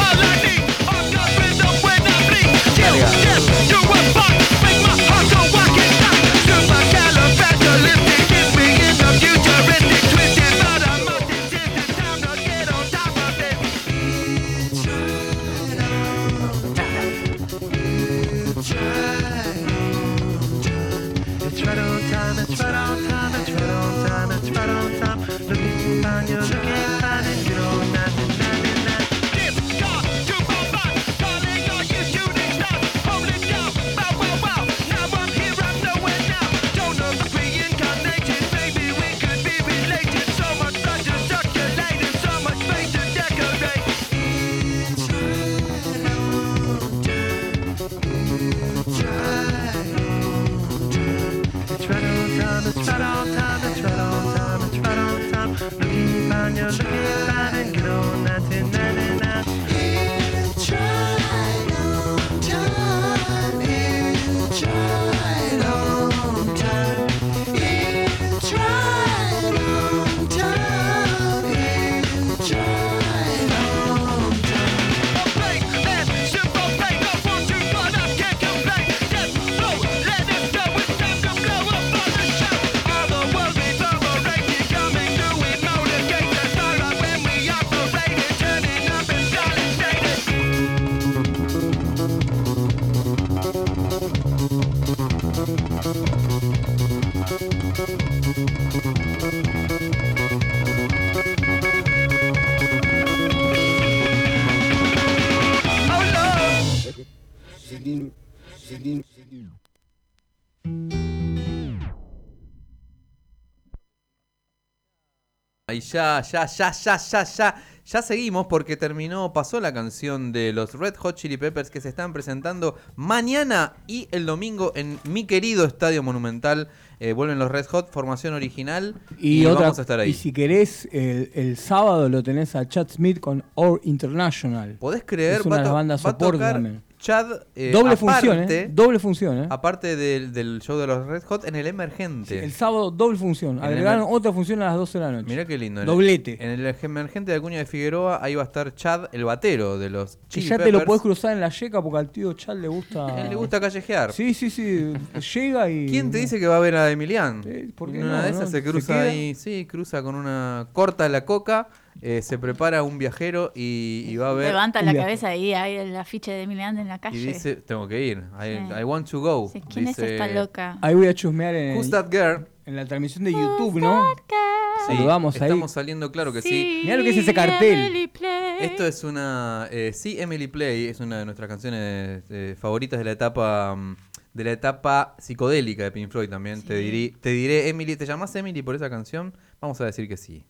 Speaker 1: Ya, ya, ya, ya, ya, ya. Ya seguimos porque terminó, pasó la canción de los Red Hot Chili Peppers que se están presentando mañana y el domingo en mi querido Estadio Monumental. Eh, vuelven los Red Hot, formación original. Y,
Speaker 4: Y, otra,
Speaker 1: vamos a estar ahí.
Speaker 4: y si querés, el, el sábado lo tenés a Chad Smith con Or International.
Speaker 1: ¿Podés creer?
Speaker 4: Es una
Speaker 1: Va
Speaker 4: de las bandas
Speaker 1: va a
Speaker 4: soporte
Speaker 1: tocar
Speaker 4: también.
Speaker 1: Chad. eh,
Speaker 4: doble
Speaker 1: aparte-
Speaker 4: función, ¿eh? Doble función, ¿eh?
Speaker 1: Aparte del, del show de los Red Hot en el Emergente.
Speaker 4: El sábado, doble función.
Speaker 1: En
Speaker 4: Agregaron otra función a las 12 de la noche.
Speaker 1: Mirá qué lindo.
Speaker 4: Doblete.
Speaker 1: En el Emergente de Acuña de Figueroa, ahí va a estar Chad, el batero de los Chili
Speaker 4: ya te lo podés cruzar en la yeca porque al tío Chad le gusta.
Speaker 1: Él le gusta callejear.
Speaker 4: Sí, sí, sí. Llega y.
Speaker 1: ¿Quién te dice que va a ver a Emilian?
Speaker 4: Sí, ¿por qué
Speaker 1: En una
Speaker 4: no,
Speaker 1: de esas
Speaker 4: no?
Speaker 1: se
Speaker 4: ¿Se
Speaker 1: cruza ahí, sí, cruza con una. corta la coca, eh, se prepara un viajero y, y va a ver.
Speaker 2: Levanta la cabeza ahí, hay el afiche de Emiliano en la calle.
Speaker 1: Y dice: Tengo que ir. I,
Speaker 2: Sí.
Speaker 1: I want to go.
Speaker 2: ¿Quién
Speaker 1: Dice,
Speaker 2: es esta loca?
Speaker 4: Ahí voy a chusmear en,
Speaker 1: Who's that girl?
Speaker 4: en la transmisión de YouTube, ¿no?
Speaker 1: Sí,
Speaker 4: Saludamos ahí.
Speaker 1: estamos saliendo, claro que sí.
Speaker 4: Mirá lo que es ese cartel.
Speaker 2: Emily Play.
Speaker 1: Esto es una. eh, sí, Emily Play es una de nuestras canciones eh, favoritas de la etapa. mm, De la etapa psicodélica de Pink Floyd también. Te, diré, te diré, Emily, ¿te llamas Emily por esa canción? Vamos a decir que sí.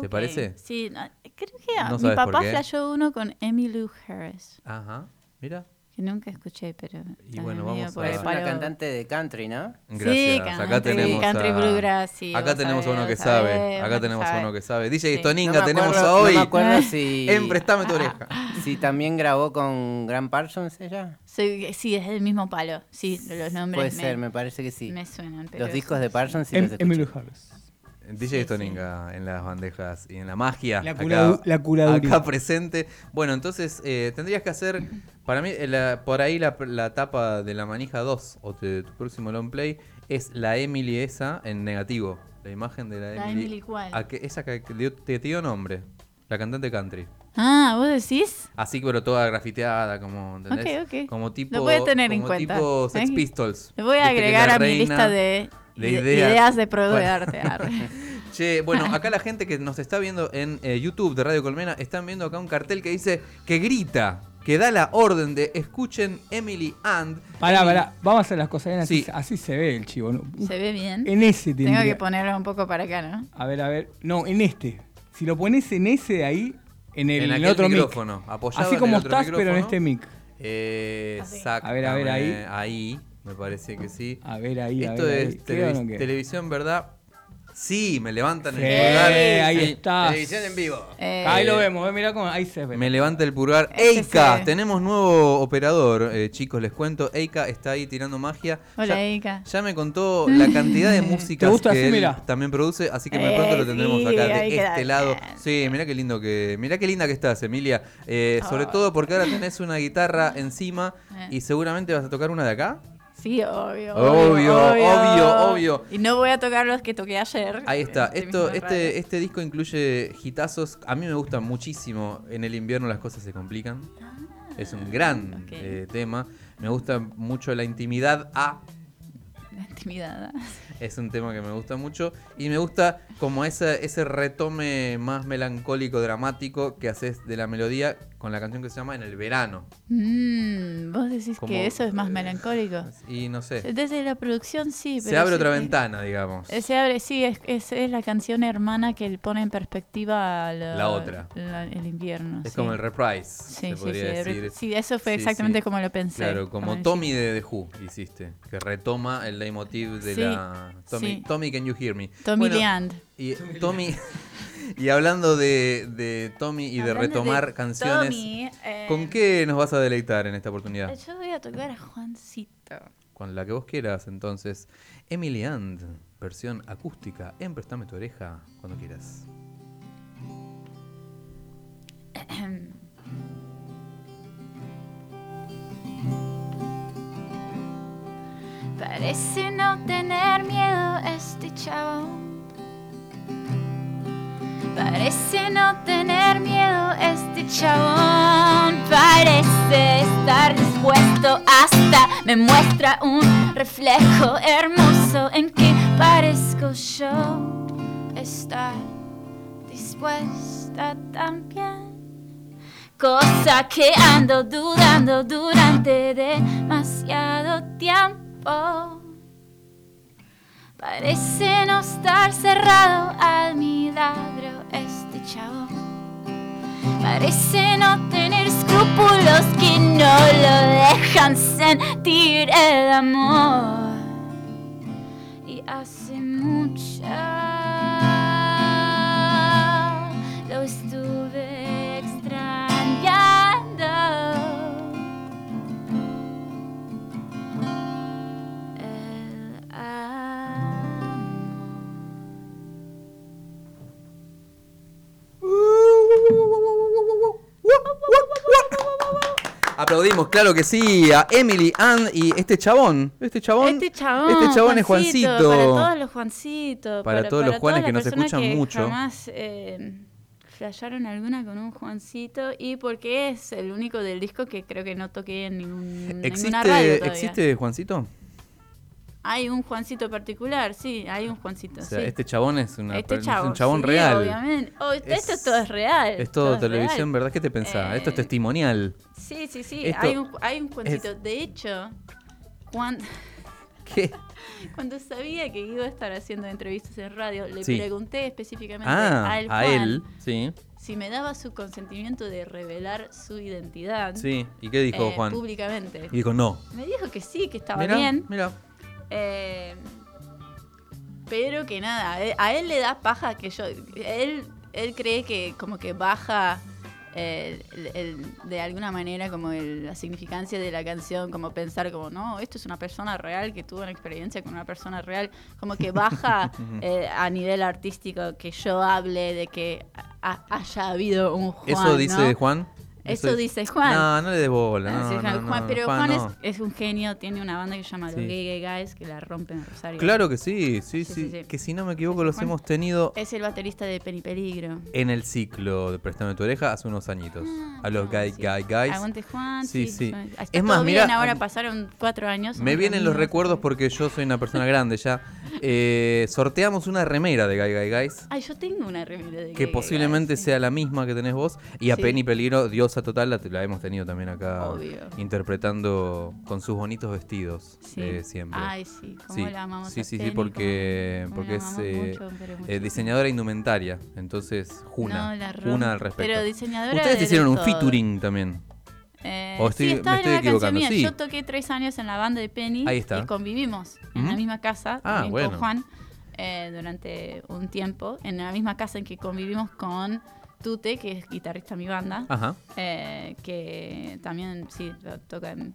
Speaker 1: ¿Te
Speaker 2: Ok,
Speaker 1: parece?
Speaker 2: Sí, no, creo que
Speaker 1: No
Speaker 2: mi papá flashó uno con Emmylou Harris.
Speaker 1: Ajá. Mira.
Speaker 2: que nunca escuché, pero.
Speaker 1: Y bueno, vamos a-
Speaker 3: Es una cantante de country, ¿no?
Speaker 1: Gracias. acá
Speaker 2: country,
Speaker 1: tenemos
Speaker 2: country
Speaker 1: a...
Speaker 2: bluegrass, sí,
Speaker 1: acá tenemos a uno que sabe.
Speaker 2: sabés,
Speaker 1: Acá tenemos a
Speaker 2: sabés.
Speaker 1: uno que sabe. DJ
Speaker 2: Sí.
Speaker 1: Stoninga
Speaker 3: me
Speaker 1: tenemos
Speaker 3: acuerdo-
Speaker 1: a hoy
Speaker 3: No me acuerdo si.
Speaker 1: en Prestame tu oreja.
Speaker 3: Si también grabó con Gran Parsons ella.
Speaker 2: Sí, sí, es del mismo palo. Sí, los nombres
Speaker 3: Puede
Speaker 2: me,
Speaker 3: ser, me parece que sí.
Speaker 2: me suenan. Pero
Speaker 3: Los discos
Speaker 2: sí,
Speaker 3: de
Speaker 2: sí.
Speaker 3: Parsons sí
Speaker 4: Em-
Speaker 3: los escuché.
Speaker 4: Emily Harris.
Speaker 1: DJ Stoninga en las bandejas y en la magia.
Speaker 4: La
Speaker 1: acá-
Speaker 4: cura- la curaduría.
Speaker 1: Acá presente. Bueno, entonces eh, tendrías que hacer, para mí, eh, la- por ahí la, la tapa de la manija 2 o de tu próximo long play es la Emily esa en negativo. La imagen de la,
Speaker 2: La Emily ¿cuál?
Speaker 1: a que- esa que te dio nombre. La cantante country.
Speaker 2: Ah, ¿vos decís?
Speaker 1: Así pero toda grafiteada, como, ¿entendés?
Speaker 2: Ok, ok.
Speaker 1: Como tipo,
Speaker 2: Lo voy a tener en
Speaker 1: como
Speaker 2: cuenta.
Speaker 1: tipo Sex Pistols.
Speaker 2: Lo voy a agregar a mi lista de,
Speaker 1: de
Speaker 2: ide-
Speaker 1: ideas.
Speaker 2: ideas de pro de arte.
Speaker 1: Che, bueno, acá la gente que nos está viendo en eh, YouTube de Radio Colmena están viendo acá un cartel que dice que grita, que da la orden de escuchen Emily and.
Speaker 4: Pará,
Speaker 1: Emily-
Speaker 4: pará, vamos a hacer las cosas bien, así,
Speaker 1: Sí.
Speaker 4: así se ve el chivo. ¿no?
Speaker 2: ¿Se ve bien?
Speaker 4: En ese
Speaker 2: Tengo
Speaker 4: tendría-
Speaker 2: que ponerlo un poco para acá, ¿no?
Speaker 4: A ver, a ver. No, en este. Si lo pones en ese de ahí, en el,
Speaker 1: en
Speaker 4: en
Speaker 1: aquel
Speaker 4: otro
Speaker 1: micrófono,
Speaker 4: mic.
Speaker 1: apoyado
Speaker 4: Así
Speaker 1: en
Speaker 4: como
Speaker 1: el otro
Speaker 4: estás, pero en
Speaker 1: micrófono.
Speaker 4: este mic.
Speaker 1: Eh,
Speaker 4: A ver, a ver, ahí.
Speaker 1: Ahí, me parece que sí.
Speaker 4: A ver ahí, a
Speaker 1: Esto
Speaker 4: ver.
Speaker 1: es
Speaker 4: ahí. ¿Qué o
Speaker 1: televis-
Speaker 4: no
Speaker 1: televisión, ¿verdad? Sí, me levantan
Speaker 4: Sí,
Speaker 1: el pulgar.
Speaker 4: ahí está.
Speaker 1: Televisión en vivo.
Speaker 2: Eh,
Speaker 4: Ahí lo vemos, eh, mirá cómo ahí se ve.
Speaker 1: Me levanta el pulgar. Eika, tenemos nuevo operador, eh, chicos, les cuento. Eika está ahí tirando magia.
Speaker 2: Hola,
Speaker 1: ya,
Speaker 2: Eika.
Speaker 1: ya me contó la cantidad de músicas
Speaker 4: gusta
Speaker 1: que
Speaker 4: así?
Speaker 1: él también produce, así que muy
Speaker 2: Eh,
Speaker 1: pronto lo tendremos
Speaker 2: sí,
Speaker 1: acá de este lado.
Speaker 2: bien.
Speaker 1: Sí, mirá qué lindo que, mirá qué linda que estás, Emilia. Eh, sobre
Speaker 2: Ah.
Speaker 1: todo porque ahora tenés una guitarra encima
Speaker 2: Eh.
Speaker 1: y seguramente vas a tocar una de acá.
Speaker 2: Sí, obvio.
Speaker 1: Obvio, obvio, obvio.
Speaker 2: Y no voy a tocar los que toqué ayer.
Speaker 1: Ahí está. Esto, este, este disco incluye hitazos. A mí me gustan muchísimo. En el invierno las cosas se complican. Es un gran
Speaker 2: Ah,
Speaker 1: eh, tema. Me gusta mucho la intimidad A.
Speaker 2: La intimidad.
Speaker 1: Es un tema que me gusta mucho. Y me gusta como ese, ese retome más melancólico, dramático que haces de la melodía con la canción que se llama En el verano.
Speaker 2: Mm, Vos decís
Speaker 1: Como,
Speaker 2: que eso es más
Speaker 1: eh,
Speaker 2: melancólico.
Speaker 1: Y no sé.
Speaker 2: Desde la producción sí, pero.
Speaker 1: Se abre
Speaker 2: sí
Speaker 1: otra ventana, digamos.
Speaker 2: Eh, Se abre, sí, es, es, es la canción hermana que pone en perspectiva la,
Speaker 1: La otra.
Speaker 2: la- el invierno.
Speaker 1: Es
Speaker 2: sí.
Speaker 1: como el reprise,
Speaker 2: Sí,
Speaker 1: se
Speaker 2: sí,
Speaker 1: podría
Speaker 2: sí,
Speaker 1: decir.
Speaker 2: sí, eso fue
Speaker 1: Sí,
Speaker 2: exactamente
Speaker 1: sí.
Speaker 2: como lo pensé.
Speaker 1: Claro, como Tommy de The Who hiciste, que retoma el leitmotiv de
Speaker 2: Sí,
Speaker 1: la Tommy,
Speaker 2: sí.
Speaker 1: Tommy Can You Hear Me.
Speaker 2: Tommy
Speaker 1: Bueno,
Speaker 2: Leand.
Speaker 1: Y Tommy y hablando de, de Tommy y de retomar
Speaker 2: de
Speaker 1: canciones,
Speaker 2: Tommy, eh,
Speaker 1: ¿con qué nos vas a deleitar en esta oportunidad?
Speaker 2: Yo voy a tocar a Juancito.
Speaker 1: Con la que vos quieras, entonces. Emily And, versión acústica en Prestame tu oreja cuando quieras.
Speaker 2: Parece no tener miedo este chabón. Parece no tener miedo este chabón. Parece estar dispuesto hasta me muestra un reflejo hermoso en que parezco yo estar dispuesta también. Cosa que ando dudando durante demasiado tiempo. Parece no estar cerrado al milagro este chavo. Parece no tener escrúpulos que no lo dejan sentir el amor. Y hace mucho
Speaker 1: Aplaudimos, claro que sí, a Emily And y este chabón. Este chabón.
Speaker 2: Este chabón,
Speaker 1: este chabón es Juancito.
Speaker 2: Para todos los Juancitos.
Speaker 1: Para todos los Juanes que nos escuchan
Speaker 2: que
Speaker 1: mucho.
Speaker 2: Jamás eh, flasharon alguna con un Juancito. Y porque es el único del disco que creo que no toqué en ningún, ninguna radio
Speaker 1: ¿Existe. ¿Existe Juancito?
Speaker 2: Hay un Juancito particular, sí, hay un Juancito.
Speaker 1: O sea,
Speaker 2: sí.
Speaker 1: este chabón es, una,
Speaker 2: Este
Speaker 1: es un chabón
Speaker 2: sí,
Speaker 1: real.
Speaker 2: Obviamente. Oh,
Speaker 1: Es-
Speaker 2: esto todo es real.
Speaker 1: Es todo televisión,
Speaker 2: real.
Speaker 1: ¿verdad? ¿Qué te pensás? Esto es
Speaker 2: Eh,
Speaker 1: testimonial.
Speaker 2: Sí, sí, sí.
Speaker 1: Esto
Speaker 2: hay un, hay un Juancito. De hecho, Juan.
Speaker 1: ¿Qué?
Speaker 2: Cuando sabía que iba a estar haciendo entrevistas en radio, le
Speaker 1: Sí.
Speaker 2: pregunté específicamente
Speaker 1: Ah,
Speaker 2: a él,
Speaker 1: a él, sí.
Speaker 2: si me daba su consentimiento de revelar su identidad
Speaker 1: Sí, ¿y qué dijo
Speaker 2: eh,
Speaker 1: Juan?
Speaker 2: públicamente.
Speaker 1: Y dijo, no.
Speaker 2: Me dijo que sí, que estaba
Speaker 1: Mirá,
Speaker 2: bien.
Speaker 1: Mira.
Speaker 2: Eh, pero que nada, a él- a él le da paja que yo. Él, él cree que como que baja eh, el- el- de alguna manera como el- la significancia de la canción, como pensar como, no, esto es una persona real que tuvo una experiencia con una persona real, como que baja eh, a nivel artístico que yo hable de que ha- haya habido un Juan.
Speaker 1: ¿Eso dice
Speaker 2: ¿no?
Speaker 1: Juan?
Speaker 2: Eso dice Juan.
Speaker 1: No, no le des bola.
Speaker 2: Ah,
Speaker 1: No,
Speaker 2: sí,
Speaker 1: no,
Speaker 2: Juan,
Speaker 1: no,
Speaker 2: pero
Speaker 1: Juan,
Speaker 2: es, es un genio, tiene una banda que se llama
Speaker 1: Sí.
Speaker 2: Los Gay Gay Guys, que la rompen en Rosario.
Speaker 1: Claro que sí, sí,
Speaker 2: Sí,
Speaker 1: sí.
Speaker 2: sí, sí.
Speaker 1: Que si no me equivoco los hemos tenido
Speaker 2: Es el baterista de Penny Peligro.
Speaker 1: en el ciclo de Préstame tu oreja hace unos añitos. a los
Speaker 2: Ah, sí.
Speaker 1: Guy Guys.
Speaker 2: Aguante Juan.
Speaker 1: Sí,
Speaker 2: Sí,
Speaker 1: Es más, mirá,
Speaker 2: ahora pasaron cuatro años.
Speaker 1: Me vienen los recuerdos porque yo soy una persona grande ya. Eh, sorteamos una remera de Guy Guy Guys.
Speaker 2: Ay, yo tengo una remera de
Speaker 1: Que posiblemente
Speaker 2: Guys, sí.
Speaker 1: sea la misma que tenés vos. Y a
Speaker 2: Sí.
Speaker 1: Penny Peligro, diosa total, la, la hemos tenido también acá
Speaker 2: Obvio.
Speaker 1: interpretando con sus bonitos vestidos
Speaker 2: Sí.
Speaker 1: eh, siempre.
Speaker 2: Ay, sí, cómo
Speaker 1: Sí,
Speaker 2: la amamos
Speaker 1: sí,
Speaker 2: a
Speaker 1: sí, sí, porque, porque es eh,
Speaker 2: mucho,
Speaker 1: eh, diseñadora indumentaria. Entonces, Juna.
Speaker 2: No, la
Speaker 1: Juna al respecto.
Speaker 2: Pero diseñadora
Speaker 1: Ustedes
Speaker 2: de
Speaker 1: hicieron un featuring también.
Speaker 2: Eh,
Speaker 1: O estoy-
Speaker 2: sí,
Speaker 1: me estoy equivocando, sí.
Speaker 2: Yo toqué tres años en la banda de Penny
Speaker 1: Ahí está.
Speaker 2: y convivimos en la misma casa
Speaker 1: Ah, bueno.
Speaker 2: con Juan eh, durante un tiempo. En la misma casa en que convivimos con Tute, que es guitarrista de mi banda,
Speaker 1: Ajá.
Speaker 2: eh, que también sí to- toca en...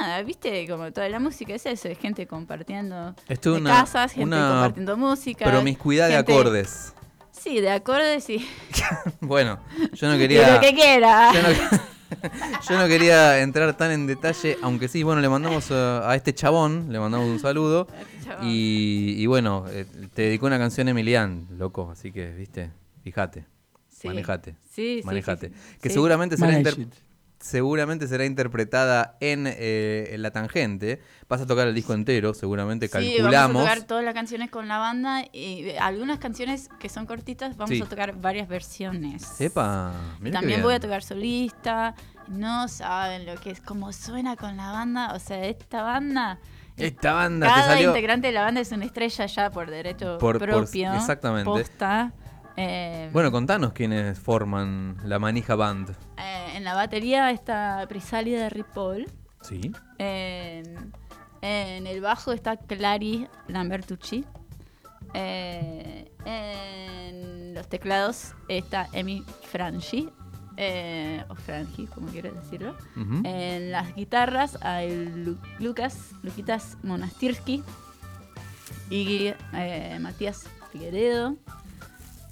Speaker 2: Nada, viste, como toda la música es eso, es gente compartiendo de
Speaker 1: una-
Speaker 2: casas, gente
Speaker 1: una
Speaker 2: compartiendo música.
Speaker 1: Promiscuidad de
Speaker 2: gente-
Speaker 1: acordes.
Speaker 2: Sí, de acordes y
Speaker 1: Bueno, yo no
Speaker 2: de
Speaker 1: quería.
Speaker 2: lo que quiera.
Speaker 1: Yo no, yo no quería entrar tan en detalle, aunque sí, bueno, le mandamos a, a este chabón, le mandamos un saludo.
Speaker 2: Chabón.
Speaker 1: Y, y bueno, eh, te dedicó una canción Emilian, loco, así que, viste, fíjate,
Speaker 2: Sí.
Speaker 1: manejate,
Speaker 2: Sí, sí,
Speaker 1: manejate.
Speaker 2: sí, sí.
Speaker 1: Que
Speaker 2: Sí.
Speaker 1: seguramente será, inter-. Seguramente será interpretada en, eh, en La Tangente. Vas a tocar el disco entero, seguramente
Speaker 2: Sí, vamos a
Speaker 1: calculamos.
Speaker 2: tocar todas las canciones con la banda y eh, algunas canciones que son cortitas vamos
Speaker 1: Sí.
Speaker 2: a tocar varias versiones.
Speaker 1: Epa,
Speaker 2: También voy a tocar solista. No saben lo que es, cómo suena con la banda. O sea, esta banda.
Speaker 1: Esta banda te
Speaker 2: Cada
Speaker 1: salió.
Speaker 2: integrante de la banda es una estrella ya por derecho
Speaker 1: Por- por-
Speaker 2: propio.
Speaker 1: exactamente.
Speaker 2: posta. Eh,
Speaker 1: Bueno, contanos quiénes forman la Manija Band.
Speaker 2: eh, en la batería está Prisálida de Ripoll.
Speaker 1: Sí.
Speaker 2: En, en el bajo está Clary Lambertucci. Eh, en los teclados está Emi Franchi. eh, o Franchi, como quieras decirlo. En las guitarras hay Lu- Lucas, Luquitas Monastirski y eh, Matías Figueredo.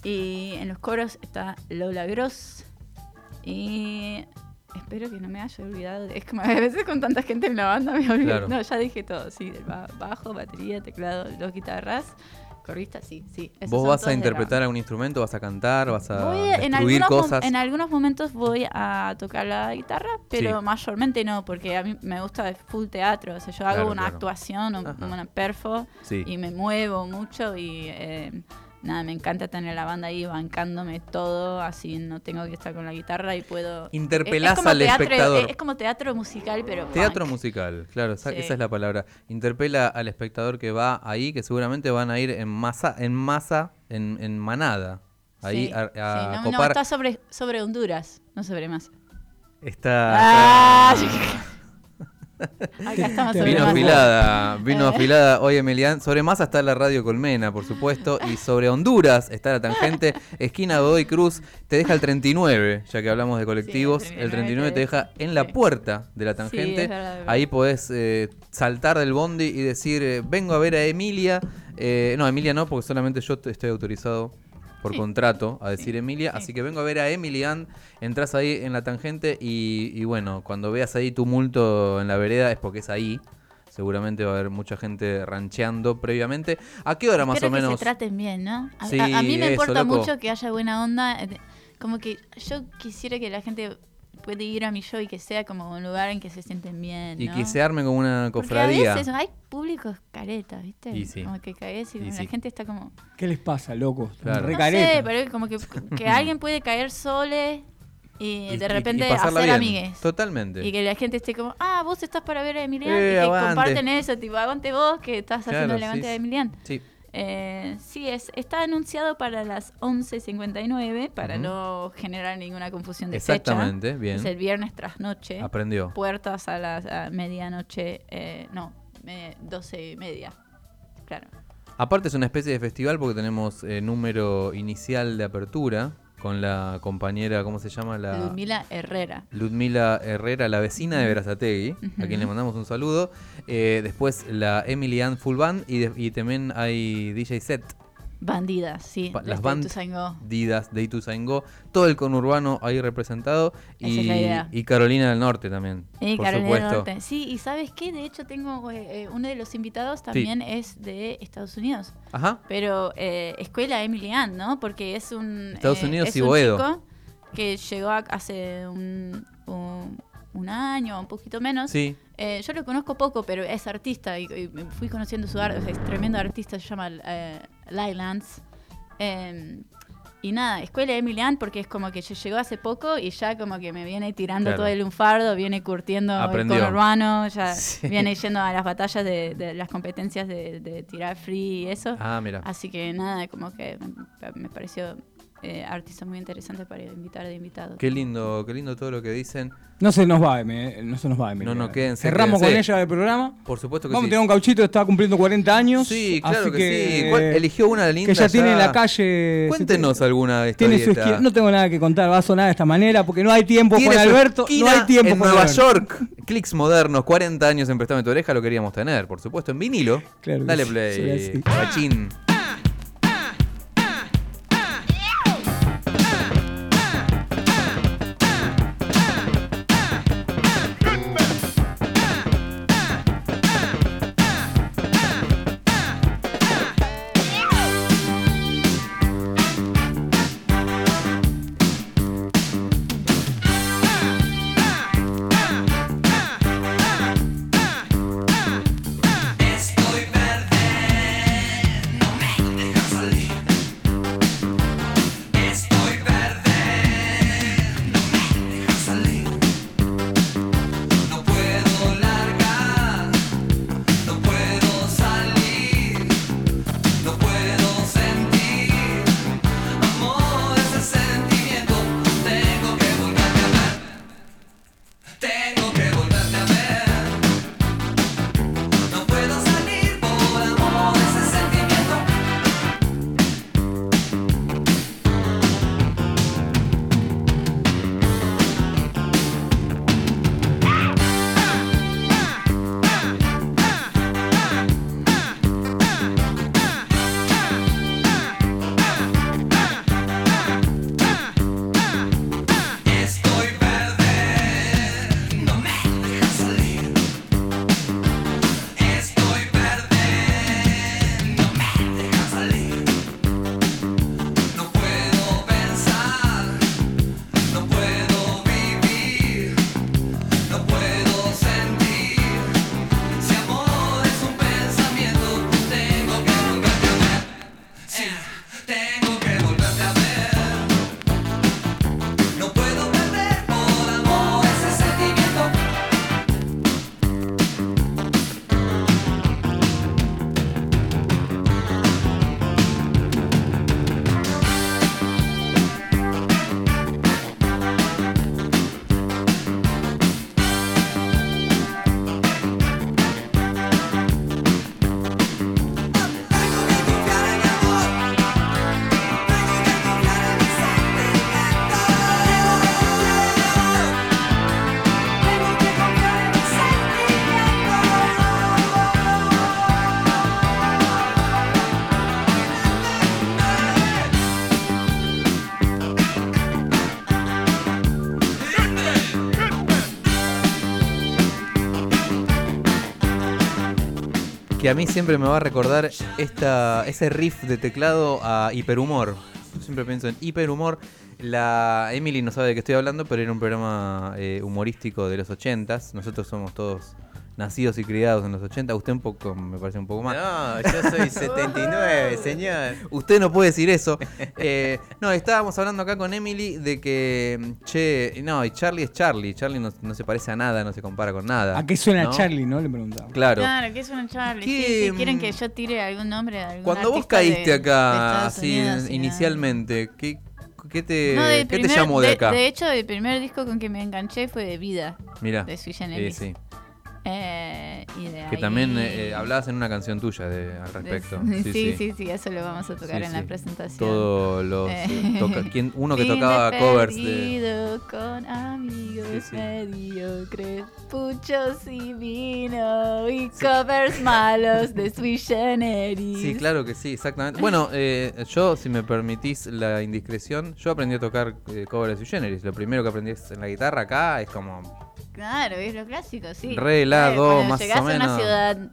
Speaker 2: Y en los coros está Lola Gross. Y espero que no me haya olvidado. Es que a veces con tanta gente en la banda me olvido.
Speaker 1: Claro.
Speaker 2: No, ya dije todo. Sí, bajo, batería, teclado, dos guitarras, corista, sí, sí. esos
Speaker 1: ¿Vos vas a interpretar algún instrumento? ¿Vas a cantar? ¿Vas a
Speaker 2: Voy en, algunos,
Speaker 1: cosas?
Speaker 2: en algunos momentos voy a tocar la guitarra, pero
Speaker 1: Sí.
Speaker 2: mayormente no, porque a mí me gusta full teatro. O sea, yo hago
Speaker 1: Claro,
Speaker 2: una
Speaker 1: claro.
Speaker 2: actuación, un- una perfo,
Speaker 1: Sí.
Speaker 2: y me muevo mucho y eh, nada, me encanta tener la banda ahí bancándome todo, así no tengo que estar con la guitarra y puedo...
Speaker 1: Interpelás
Speaker 2: es como
Speaker 1: al
Speaker 2: teatro-
Speaker 1: espectador.
Speaker 2: Es como teatro musical, pero...
Speaker 1: Teatro
Speaker 2: punk.
Speaker 1: musical, claro, esa,
Speaker 2: Sí.
Speaker 1: esa es la palabra. Interpela al espectador que va ahí, que seguramente van a ir en masa, en masa, en, en manada. Ahí
Speaker 2: Sí,
Speaker 1: a, a
Speaker 2: sí, no, está sobre, sobre Honduras, no sobre más.
Speaker 1: Está-
Speaker 2: Ah,
Speaker 1: está-
Speaker 2: Acá estamos sobre
Speaker 1: Vino
Speaker 2: Massa.
Speaker 1: afilada, vino
Speaker 2: Eh.
Speaker 1: afilada hoy Emilian. Sobre Masa está la radio Colmena, por supuesto. Y sobre Honduras está la tangente. Esquina Godoy Cruz te deja el 39, ya que hablamos de colectivos.
Speaker 2: Sí,
Speaker 1: el 39 te deja en la puerta de la tangente.
Speaker 2: verdad.
Speaker 1: Ahí podés eh, saltar del bondi y decir, eh, vengo a ver a Emilia. Eh, no, Emilia no, porque solamente yo te- estoy autorizado por
Speaker 2: Sí.
Speaker 1: contrato a decir Emilia.
Speaker 2: sí.
Speaker 1: Así que vengo a ver a Emilian. Entras ahí en la tangente y, y bueno, cuando veas ahí tumulto en la vereda es porque es ahí. Seguramente va a haber mucha gente rancheando previamente. ¿A qué hora más
Speaker 2: Espero
Speaker 1: o menos?
Speaker 2: que se traten bien, ¿no? A,
Speaker 1: Sí,
Speaker 2: a- a mí me
Speaker 1: eso,
Speaker 2: importa
Speaker 1: loco.
Speaker 2: mucho que haya buena onda. eh, Como que yo quisiera que la gente puede ir a mi show y que sea como un lugar en que se sienten bien,
Speaker 1: Y
Speaker 2: ¿no?
Speaker 1: que se arme como una
Speaker 2: Porque
Speaker 1: cofradía.
Speaker 2: a veces hay públicos caretas, ¿viste?
Speaker 1: Y sí.
Speaker 2: Como que caes y,
Speaker 1: Y
Speaker 2: como
Speaker 1: sí.
Speaker 2: la gente está como...
Speaker 4: ¿Qué les pasa, locos?
Speaker 1: Claro.
Speaker 2: No sé, pero como que, que alguien puede caer sole y,
Speaker 1: Y-
Speaker 2: de repente
Speaker 1: y
Speaker 2: hacer
Speaker 1: bien.
Speaker 2: amigues.
Speaker 1: Totalmente.
Speaker 2: Y que la gente esté como, ah, vos estás para ver a Emilian.
Speaker 1: Eh,
Speaker 2: y que comparten eso, tipo, aguante vos que estás haciendo el levante
Speaker 1: sí,
Speaker 2: de
Speaker 1: sí.
Speaker 2: Emilian.
Speaker 1: Sí.
Speaker 2: Eh, sí, es, está anunciado para las 11.59, para
Speaker 1: Ujú.
Speaker 2: no generar ninguna confusión de
Speaker 1: Exactamente,
Speaker 2: fecha.
Speaker 1: bien.
Speaker 2: Es el viernes tras noche.
Speaker 1: Aprendió.
Speaker 2: Puertas a las a medianoche, eh, no, me- 12 y media. Claro.
Speaker 1: Aparte es una especie de festival porque tenemos eh, número inicial de apertura con la compañera, ¿cómo se llama? La
Speaker 2: Ludmila Herrera.
Speaker 1: Ludmila Herrera, la vecina de Verazategui, a quien le mandamos un saludo. Eh, después la Emily Ann Full Band y, de- y también hay DJ Set,
Speaker 2: Bandidas, sí.
Speaker 1: Las bandas
Speaker 2: Ituzaingó.
Speaker 1: Didas, de Ituzaingó, todo el conurbano ahí representado y, y Carolina del Norte también,
Speaker 2: Y
Speaker 1: por
Speaker 2: Carolina del
Speaker 1: supuesto.
Speaker 2: Norte. Sí, y ¿sabes qué? De hecho, tengo eh, eh, uno de los invitados también es de Estados Unidos.
Speaker 1: Ajá,
Speaker 2: Pero eh, escuela Emily Ann, ¿no? Porque es un.
Speaker 1: Estados
Speaker 2: eh,
Speaker 1: Unidos
Speaker 2: es
Speaker 1: y
Speaker 2: un
Speaker 1: Boedo.
Speaker 2: chico que llegó a- hace un, un, un año, un poquito menos.
Speaker 1: sí.
Speaker 2: Eh, yo lo conozco poco, pero es artista y, y fui conociendo su arte. es tremendo artista, se llama eh, Lylands. Eh, y nada, escuela Emilian porque es como que yo llegó hace poco y ya como que me viene tirando
Speaker 1: Claro.
Speaker 2: todo el lunfardo, viene curtiendo
Speaker 1: Aprendió.
Speaker 2: el conurbano, ya
Speaker 1: Sí.
Speaker 2: viene yendo a las batallas de, de las competencias de, de tirar free y eso.
Speaker 1: Ah, mira.
Speaker 2: Así que nada, como que me pareció eh, artista muy interesante para invitar de invitado.
Speaker 1: Qué lindo, qué lindo todo lo que dicen.
Speaker 4: No se nos va, Emi, no se nos va, Emi.
Speaker 1: No, no, quédense,
Speaker 4: Cerramos
Speaker 1: quédense.
Speaker 4: con ella el programa.
Speaker 1: Por supuesto que
Speaker 4: Vamos
Speaker 1: sí.
Speaker 4: a tener un cauchito que está cumpliendo 40 años.
Speaker 1: Sí, claro
Speaker 4: así
Speaker 1: que, sí. ¿Cuál- eligió una linda
Speaker 4: Que ya tiene en la calle.
Speaker 1: Cuéntenos alguna
Speaker 4: Tiene su esquina. No tengo nada que contar, va a sonar de esta manera porque no hay tiempo
Speaker 1: Tiene
Speaker 4: con Alberto. No hay tiempo
Speaker 1: en
Speaker 4: con
Speaker 1: Nueva
Speaker 4: Alberto.
Speaker 1: York. Clicks modernos, 40 años en Préstame tu oreja, lo queríamos tener, por supuesto, en vinilo.
Speaker 4: Claro
Speaker 1: Dale
Speaker 4: sí,
Speaker 1: play,
Speaker 4: será
Speaker 5: Que a
Speaker 1: mí siempre me va a recordar esta, ese riff de teclado a hiperhumor. Yo siempre pienso en hiperhumor. La Emily no sabe de qué estoy hablando, pero era un programa eh, humorístico de los ochentas. Nosotros somos todos nacidos y criados en los 80. Usted un poco, me parece un poco más.
Speaker 3: No, yo soy 79, señor.
Speaker 1: Usted no puede decir eso. Eh, no, estábamos hablando acá con Emily de que, che, no, y Charlie es Charlie. Charlie no, no se parece a nada, no se compara con nada.
Speaker 4: ¿A qué suena
Speaker 1: ¿no?
Speaker 4: Charlie, no? Le preguntaba.
Speaker 1: Claro.
Speaker 2: Claro, que es un Charlie.
Speaker 1: ¿Qué,
Speaker 2: Sí, sí, quieren que yo tire algún nombre de algún
Speaker 1: Cuando vos caíste
Speaker 2: de-
Speaker 1: acá, así,
Speaker 2: Unidos
Speaker 1: inicialmente, ¿qué, qué te.
Speaker 2: No,
Speaker 1: ¿qué llamó de acá?
Speaker 2: De hecho, el primer disco con que me enganché fue de Vida,
Speaker 1: Mira,
Speaker 2: de Sui
Speaker 1: sí,
Speaker 2: Generis.
Speaker 1: sí.
Speaker 2: Eh, y de
Speaker 1: Que
Speaker 2: ahí-
Speaker 1: también eh, eh, hablabas en una canción tuya de, al
Speaker 2: de-
Speaker 1: respecto.
Speaker 2: Sí sí, sí, eso lo vamos a tocar
Speaker 1: Sí,
Speaker 2: en la presentación.
Speaker 1: Todos los.
Speaker 2: Eh.
Speaker 1: toca- ¿quién- uno que tocaba covers de.
Speaker 2: con amigos mediocres, puchos y vino y covers malos de Sui Generis.
Speaker 1: Sí, claro que sí, exactamente. Bueno, eh, yo, si me permitís la indiscreción, yo aprendí a tocar eh, covers de Sui Generis. Lo primero que aprendí es en la guitarra acá es como.
Speaker 2: Claro, es lo clásico, sí.
Speaker 1: Re,
Speaker 2: cuando
Speaker 1: más
Speaker 2: llegás
Speaker 1: o
Speaker 2: a una
Speaker 1: menos.
Speaker 2: ciudad,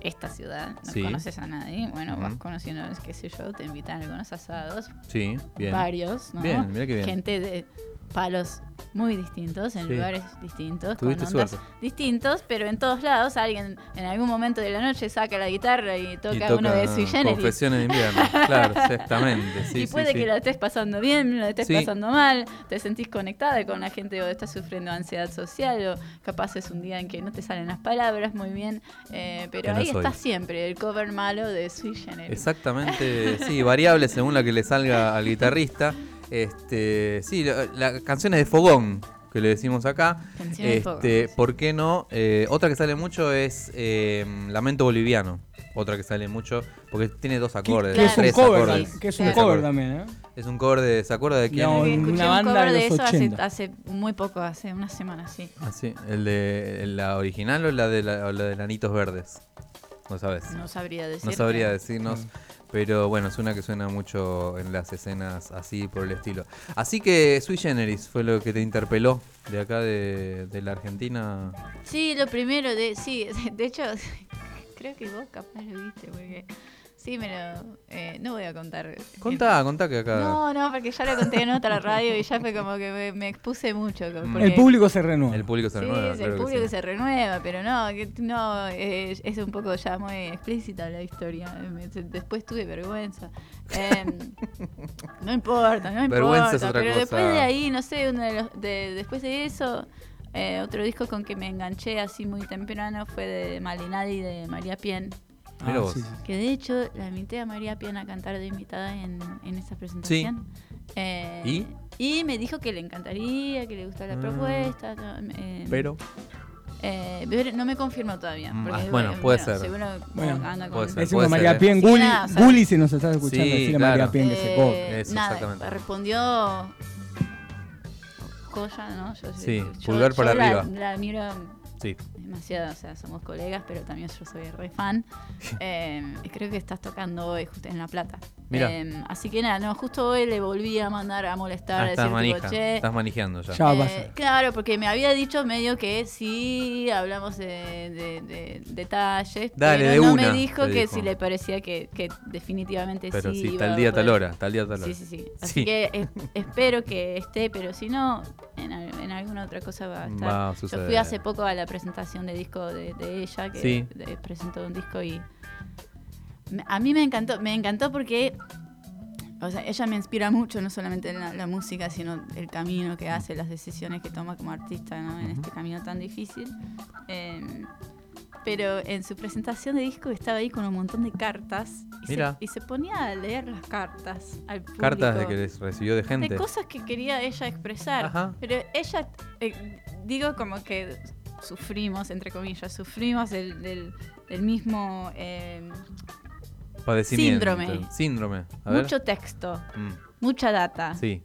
Speaker 2: esta ciudad, no
Speaker 1: Sí.
Speaker 2: conoces a nadie, bueno, vas conociendo, qué sé yo, te invitan a algunos asados,
Speaker 1: Sí, bien.
Speaker 2: varios, ¿no?
Speaker 1: Bien, mirá qué bien.
Speaker 2: Gente de palos muy distintos, en
Speaker 1: Sí.
Speaker 2: lugares distintos,
Speaker 1: Tuviste
Speaker 2: con ondas
Speaker 1: suerte.
Speaker 2: distintos, pero en todos lados alguien en algún momento de la noche saca la guitarra y toca,
Speaker 1: Y toca
Speaker 2: uno de Sui Generis.
Speaker 1: Confesiones de invierno. Claro, exactamente. Sí,
Speaker 2: y puede
Speaker 1: sí.
Speaker 2: que la estés pasando bien, la estés pasando mal, te sentís conectada con la gente o estás sufriendo ansiedad social o capaz es un día en que no te salen las palabras muy bien, eh, pero
Speaker 1: no
Speaker 2: ahí
Speaker 1: soy.
Speaker 2: está siempre el cover malo de Sui Generis.
Speaker 1: Exactamente, sí, variable según la que le salga al guitarrista. Este, sí, la, la- canciones de fogón que le decimos acá.
Speaker 2: De fogón,
Speaker 1: Este. ¿por qué no? Eh, otra que sale mucho es eh, Lamento Boliviano. Otra que sale mucho porque tiene dos acordes,
Speaker 4: Que es un
Speaker 1: tres
Speaker 4: cover,
Speaker 1: acordes.
Speaker 4: que es un cover también, ¿eh?
Speaker 1: Es un cover de, ¿se acuerda de quién?
Speaker 4: No,
Speaker 2: escuché
Speaker 4: una
Speaker 2: un cover
Speaker 4: de
Speaker 2: eso hace,
Speaker 4: 80.
Speaker 2: hace muy poco, hace una semana, sí.
Speaker 1: Ah, sí, el de la original o la de la, o la de Lanitos Verdes. No sabes.
Speaker 2: No sabría decir.
Speaker 1: No sabría decirnos, pero bueno, es una que suena mucho en las escenas así por el estilo. Así que Sui Generis fue lo que te interpeló de acá de, de la Argentina.
Speaker 2: Sí, lo primero de. Sí, de hecho, creo que vos capaz lo viste, porque. Sí, me lo. eh, no voy a contar.
Speaker 1: Contá, contá que acá.
Speaker 2: No, no, porque ya lo conté en otra radio y ya fue como que me, me expuse mucho. como- porque-
Speaker 4: El público se renueva.
Speaker 1: El público se
Speaker 2: Sí,
Speaker 1: renueva. claro
Speaker 2: el público que,
Speaker 1: sí.
Speaker 2: se renueva, pero no, que no eh, es un poco ya muy explícita la historia. Después tuve vergüenza. Em, no importa, no
Speaker 1: Vergüenza
Speaker 2: importa.
Speaker 1: es otra
Speaker 2: pero
Speaker 1: cosa.
Speaker 2: después de ahí, no sé, uno de los- de- después de eso, eh, otro disco con que me enganché así muy temprano fue de Malinadi de María Pien.
Speaker 1: Mira
Speaker 4: Ah,
Speaker 1: vos.
Speaker 4: sí, sí.
Speaker 2: Que de hecho la invité a María Pien a cantar de invitada en, en esa presentación. Eh,
Speaker 1: ¿Y?
Speaker 2: y me dijo que le encantaría, que le gustaba la
Speaker 1: Ah.
Speaker 2: propuesta. no, eh,
Speaker 1: Pero.
Speaker 2: eh, pero no me confirmó todavía.
Speaker 1: Mm,
Speaker 2: porque,
Speaker 1: ah, bueno, puede ser.
Speaker 2: Seguro
Speaker 4: Bueno,
Speaker 2: anda con-
Speaker 1: puede ser.
Speaker 4: Decimos
Speaker 1: ser,
Speaker 4: María
Speaker 1: ¿eh?
Speaker 4: Pien,
Speaker 2: Sí,
Speaker 4: Gulli,
Speaker 2: nada, o sea-
Speaker 4: Gulli si nos estás escuchando,
Speaker 1: Sí,
Speaker 4: decirle a
Speaker 1: claro.
Speaker 4: María Pien que se cobre.
Speaker 1: Eso,
Speaker 2: nada,
Speaker 1: exactamente.
Speaker 2: respondió Joya, ¿no? Yo,
Speaker 1: Sí,
Speaker 2: yo-
Speaker 1: pulgar para
Speaker 2: yo la-
Speaker 1: arriba.
Speaker 2: La, miro
Speaker 1: Sí.
Speaker 2: Demasiado, o sea, somos colegas, pero también yo soy re fan. Eh, creo que estás tocando hoy justo en La Plata.
Speaker 1: Mira.
Speaker 2: Eh, así que nada, no, justo hoy le volví a mandar a molestar,
Speaker 1: Ah,
Speaker 2: a
Speaker 1: estás
Speaker 2: decir, tipo,
Speaker 1: manija.
Speaker 2: che,
Speaker 1: Estás manejando ya.
Speaker 4: Ya va a
Speaker 2: eh, claro, porque me había dicho medio que sí hablamos de, de- de detalles,
Speaker 1: Dale,
Speaker 2: pero
Speaker 1: de
Speaker 2: no
Speaker 1: una,
Speaker 2: me dijo que
Speaker 1: dijo.
Speaker 2: si le parecía que, que definitivamente
Speaker 1: Pero
Speaker 2: sí.
Speaker 1: sí,
Speaker 2: iba
Speaker 1: tal día, tal hora. Tal día, tal hora.
Speaker 2: Sí, sí, sí. Así
Speaker 1: Sí.
Speaker 2: que es- espero que esté, pero si no, en, al- en alguna otra cosa va a estar.
Speaker 1: Va a
Speaker 2: Yo fui hace poco a la presentación de disco de, de ella, que
Speaker 1: Sí.
Speaker 2: de- presentó un disco y a mí me encantó, me encantó porque o sea, ella me inspira mucho, no solamente en la, la música, sino el camino que hace, las decisiones que toma como artista ¿no? en este camino tan difícil. Eh, pero en su presentación de disco estaba ahí con un montón de cartas y, se,
Speaker 1: Mira.
Speaker 2: y se ponía a leer las cartas al público.
Speaker 1: Cartas de que les recibió de gente.
Speaker 2: De cosas que quería ella expresar.
Speaker 1: Ajá.
Speaker 2: Pero ella, eh, digo como que sufrimos, entre comillas, sufrimos del, del- del mismo eh,
Speaker 1: Padecimiento.
Speaker 2: síndrome.
Speaker 1: Síndrome. A ver.
Speaker 2: mucho texto,
Speaker 1: Mm,
Speaker 2: mucha data.
Speaker 1: Sí.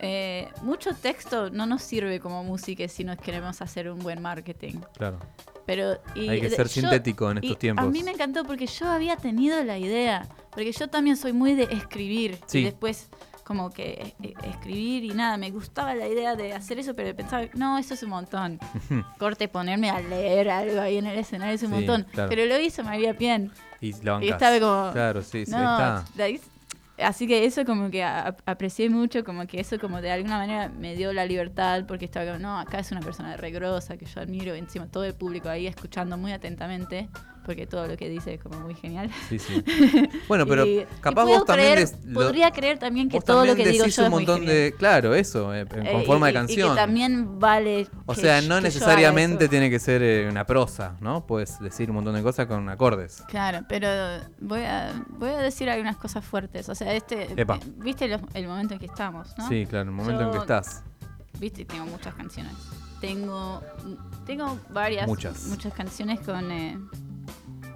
Speaker 2: Eh, mucho texto no nos sirve como música si nos queremos hacer un buen marketing.
Speaker 1: Claro.
Speaker 2: Pero, y
Speaker 1: Hay que ser
Speaker 2: yo-
Speaker 1: sintético en
Speaker 2: y
Speaker 1: estos tiempos.
Speaker 2: A mí me encantó porque yo había tenido la idea, porque yo también soy muy de escribir
Speaker 1: Sí.
Speaker 2: y después como que eh, escribir y nada, me gustaba la idea de hacer eso, pero pensaba, no, eso es un montón. Corte, ponerme a leer algo ahí en el escenario es un
Speaker 1: Sí,
Speaker 2: montón.
Speaker 1: claro.
Speaker 2: Pero lo hizo María Bien.
Speaker 1: Y la
Speaker 2: Y estaba como,
Speaker 1: Claro, sí, sí,
Speaker 2: no,
Speaker 1: está.
Speaker 2: ahí así que eso como que a- aprecié mucho, como que eso como de alguna manera me dio la libertad, porque estaba como, no, acá es una persona regrosa que yo admiro, encima todo el público ahí escuchando muy atentamente, porque todo lo que dice es como muy genial.
Speaker 1: Sí, sí. Bueno, pero
Speaker 2: Y- y
Speaker 1: capaz
Speaker 2: puedo
Speaker 1: vos también...
Speaker 2: creer-
Speaker 1: des- lo-
Speaker 2: podría creer también que todo lo que digo yo
Speaker 1: un
Speaker 2: es
Speaker 1: montón de... Claro, eso, eh, con
Speaker 2: Eh,
Speaker 1: forma
Speaker 2: y-
Speaker 1: de
Speaker 2: y-
Speaker 1: canción.
Speaker 2: Y que también vale.
Speaker 1: O
Speaker 2: que
Speaker 1: sea, no
Speaker 2: que
Speaker 1: necesariamente tiene que ser eh, una prosa, ¿no? Puedes decir un montón de cosas con acordes.
Speaker 2: Claro, pero voy a, voy a decir algunas cosas fuertes. O sea, este.
Speaker 1: Epa.
Speaker 2: eh, ¿Viste lo- el momento en que estamos, no?
Speaker 1: Sí, claro, el momento en que estás.
Speaker 2: Viste, tengo muchas canciones. Tengo. Tengo varias.
Speaker 1: Muchas.
Speaker 2: Muchas canciones con.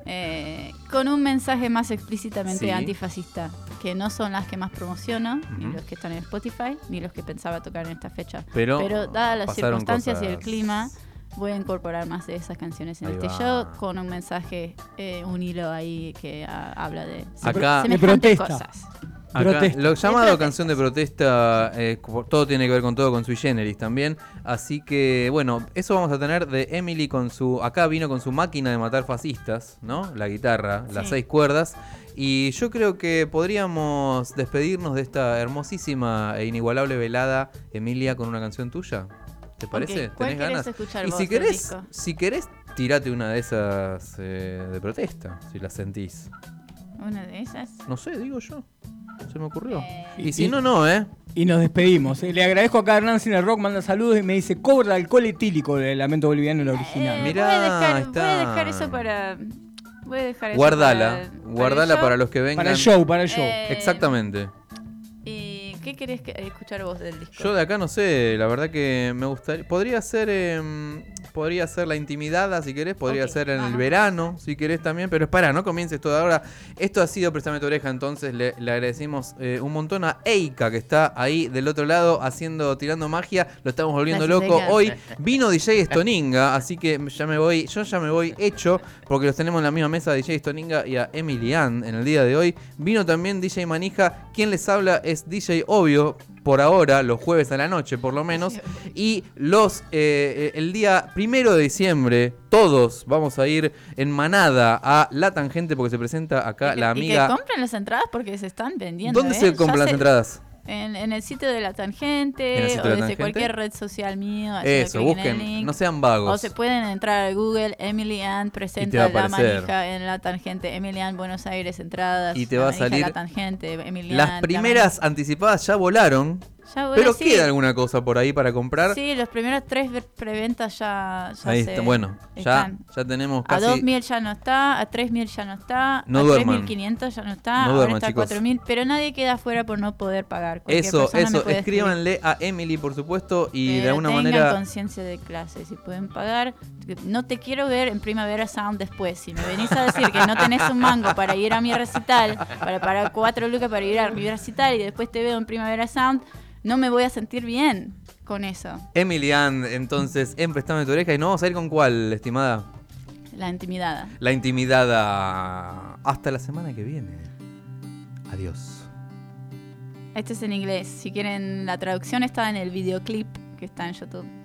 Speaker 2: Eh, con un mensaje más explícitamente
Speaker 1: Sí.
Speaker 2: antifascista, que no son las que más promociono, ni los que están en Spotify, ni los que pensaba tocar en esta fecha.
Speaker 1: Pero,
Speaker 2: dadas las circunstancias y el clima, voy a incorporar más de esas canciones en
Speaker 1: Ahí
Speaker 2: este
Speaker 1: va.
Speaker 2: show con un mensaje, eh, un hilo ahí que habla de
Speaker 1: Acá-
Speaker 2: semejantes
Speaker 4: protesta.
Speaker 2: cosas.
Speaker 1: Acá,
Speaker 4: Protesta.
Speaker 1: lo llamado canción de protesta, eh, todo tiene que ver con todo, con sui generis también. Así que, bueno, eso vamos a tener de Emily con su. Acá vino con su máquina de matar fascistas, ¿no? La guitarra, las seis cuerdas. Y yo creo que podríamos despedirnos de esta hermosísima e inigualable velada, Emilia, con una canción tuya. ¿Te parece?
Speaker 2: Ok, ¿cuál
Speaker 1: ¿Tenés ganas?
Speaker 2: escuchar
Speaker 1: y
Speaker 2: vos
Speaker 1: si querés,
Speaker 2: disco?
Speaker 1: si querés, tirate una de esas eh, de protesta, si las sentís.
Speaker 2: Una de esas.
Speaker 1: No sé, digo yo. Se me ocurrió.
Speaker 2: Eh,
Speaker 1: Y si no, no, ¿eh?
Speaker 4: Y nos despedimos. eh. Le agradezco acá a Hernán Cine Rock, manda saludos y me dice, cobra alcohol etílico del Lamento Boliviano, el original.
Speaker 2: eh,
Speaker 1: Mirá,
Speaker 2: voy, a dejar, voy
Speaker 1: está.
Speaker 2: a dejar eso para. Voy a dejar eso
Speaker 1: Guardala.
Speaker 2: para- para
Speaker 1: Guardala para
Speaker 2: show.
Speaker 1: los que vengan.
Speaker 4: para el show, para el show.
Speaker 2: Eh,
Speaker 1: Exactamente.
Speaker 2: ¿Y qué querés que- escuchar vos del disco?
Speaker 1: Yo de acá no sé, la verdad que me gustaría. Podría ser. em, podría ser la intimidada si querés, podría
Speaker 2: Ok,
Speaker 1: ser en el verano si querés también, pero espera, no comiences todo ahora. Esto ha sido Préstame tu oreja, entonces le, le agradecemos eh, un montón a Eika que está ahí del otro lado haciendo, tirando magia, lo estamos volviendo
Speaker 2: Gracias,
Speaker 1: loco.
Speaker 2: Eika.
Speaker 1: Hoy vino DJ Stoninga, así que ya me voy, yo ya me voy hecho, porque los tenemos en la misma mesa, DJ Stoninga y a Emilian en el día de hoy. Vino también DJ Manija, quien les habla es DJ Obvio, por ahora, los jueves a la noche por lo menos. Y los eh, eh, el día primero de diciembre, todos vamos a ir en manada a La Tangente porque se presenta acá
Speaker 2: Y
Speaker 1: la
Speaker 2: Y
Speaker 1: amiga.
Speaker 2: que compren las entradas porque se están vendiendo.
Speaker 1: ¿Dónde
Speaker 2: ¿eh?
Speaker 1: se
Speaker 2: Ya
Speaker 1: compran las
Speaker 2: se-
Speaker 1: entradas?
Speaker 2: En, en el sitio de la tangente
Speaker 1: ¿En el sitio
Speaker 2: o
Speaker 1: de
Speaker 2: desde
Speaker 1: Tangente?
Speaker 2: cualquier red social mío.
Speaker 1: Eso, busquen, no sean vagos.
Speaker 2: O se pueden entrar a Google, Emily Ann presenta la manija en la tangente, Emily Ann Buenos Aires entradas.
Speaker 1: Y te va a salir-
Speaker 2: la tangente, Emily
Speaker 1: Las
Speaker 2: Ann, la
Speaker 1: primeras anticipadas ya volaron.
Speaker 2: Ya, bueno,
Speaker 1: pero
Speaker 2: sí.
Speaker 1: queda alguna cosa por ahí para comprar.
Speaker 2: Sí, los primeros tres preventas ya, ya
Speaker 1: ahí
Speaker 2: se-
Speaker 1: está, bueno, ya,
Speaker 2: están.
Speaker 1: ya tenemos
Speaker 2: A
Speaker 1: casi
Speaker 2: 2.000 ya no está, a 3.000 ya no está,
Speaker 1: No
Speaker 2: a
Speaker 1: duerman.
Speaker 2: 3.500 ya no está,
Speaker 1: No
Speaker 2: ahora
Speaker 1: duerman,
Speaker 2: está a
Speaker 1: chicos.
Speaker 2: 4.000, pero nadie queda afuera por no poder pagar. Cualquier
Speaker 1: Eso, eso,
Speaker 2: puede escribir.
Speaker 1: escríbanle a Emily, por supuesto, y de
Speaker 2: Pero
Speaker 1: alguna
Speaker 2: tengan
Speaker 1: manera.
Speaker 2: conciencia de clase, si pueden pagar. No te quiero ver en Primavera Sound después. Si me venís a decir que no tenés un mango para ir a mi recital, para pagar cuatro lucas para ir a mi recital y después te veo en Primavera Sound, no me voy a sentir bien con eso.
Speaker 1: Emily Ann, entonces, en Préstame tu oreja. ¿Y no vamos a ir con cuál, estimada?
Speaker 2: La intimidad.
Speaker 1: La intimidada. Hasta la semana que viene. Adiós.
Speaker 2: Este es en inglés. Si quieren, la traducción está en el videoclip que está en YouTube.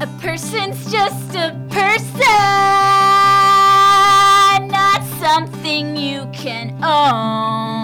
Speaker 2: A person's just a person, not something you can own.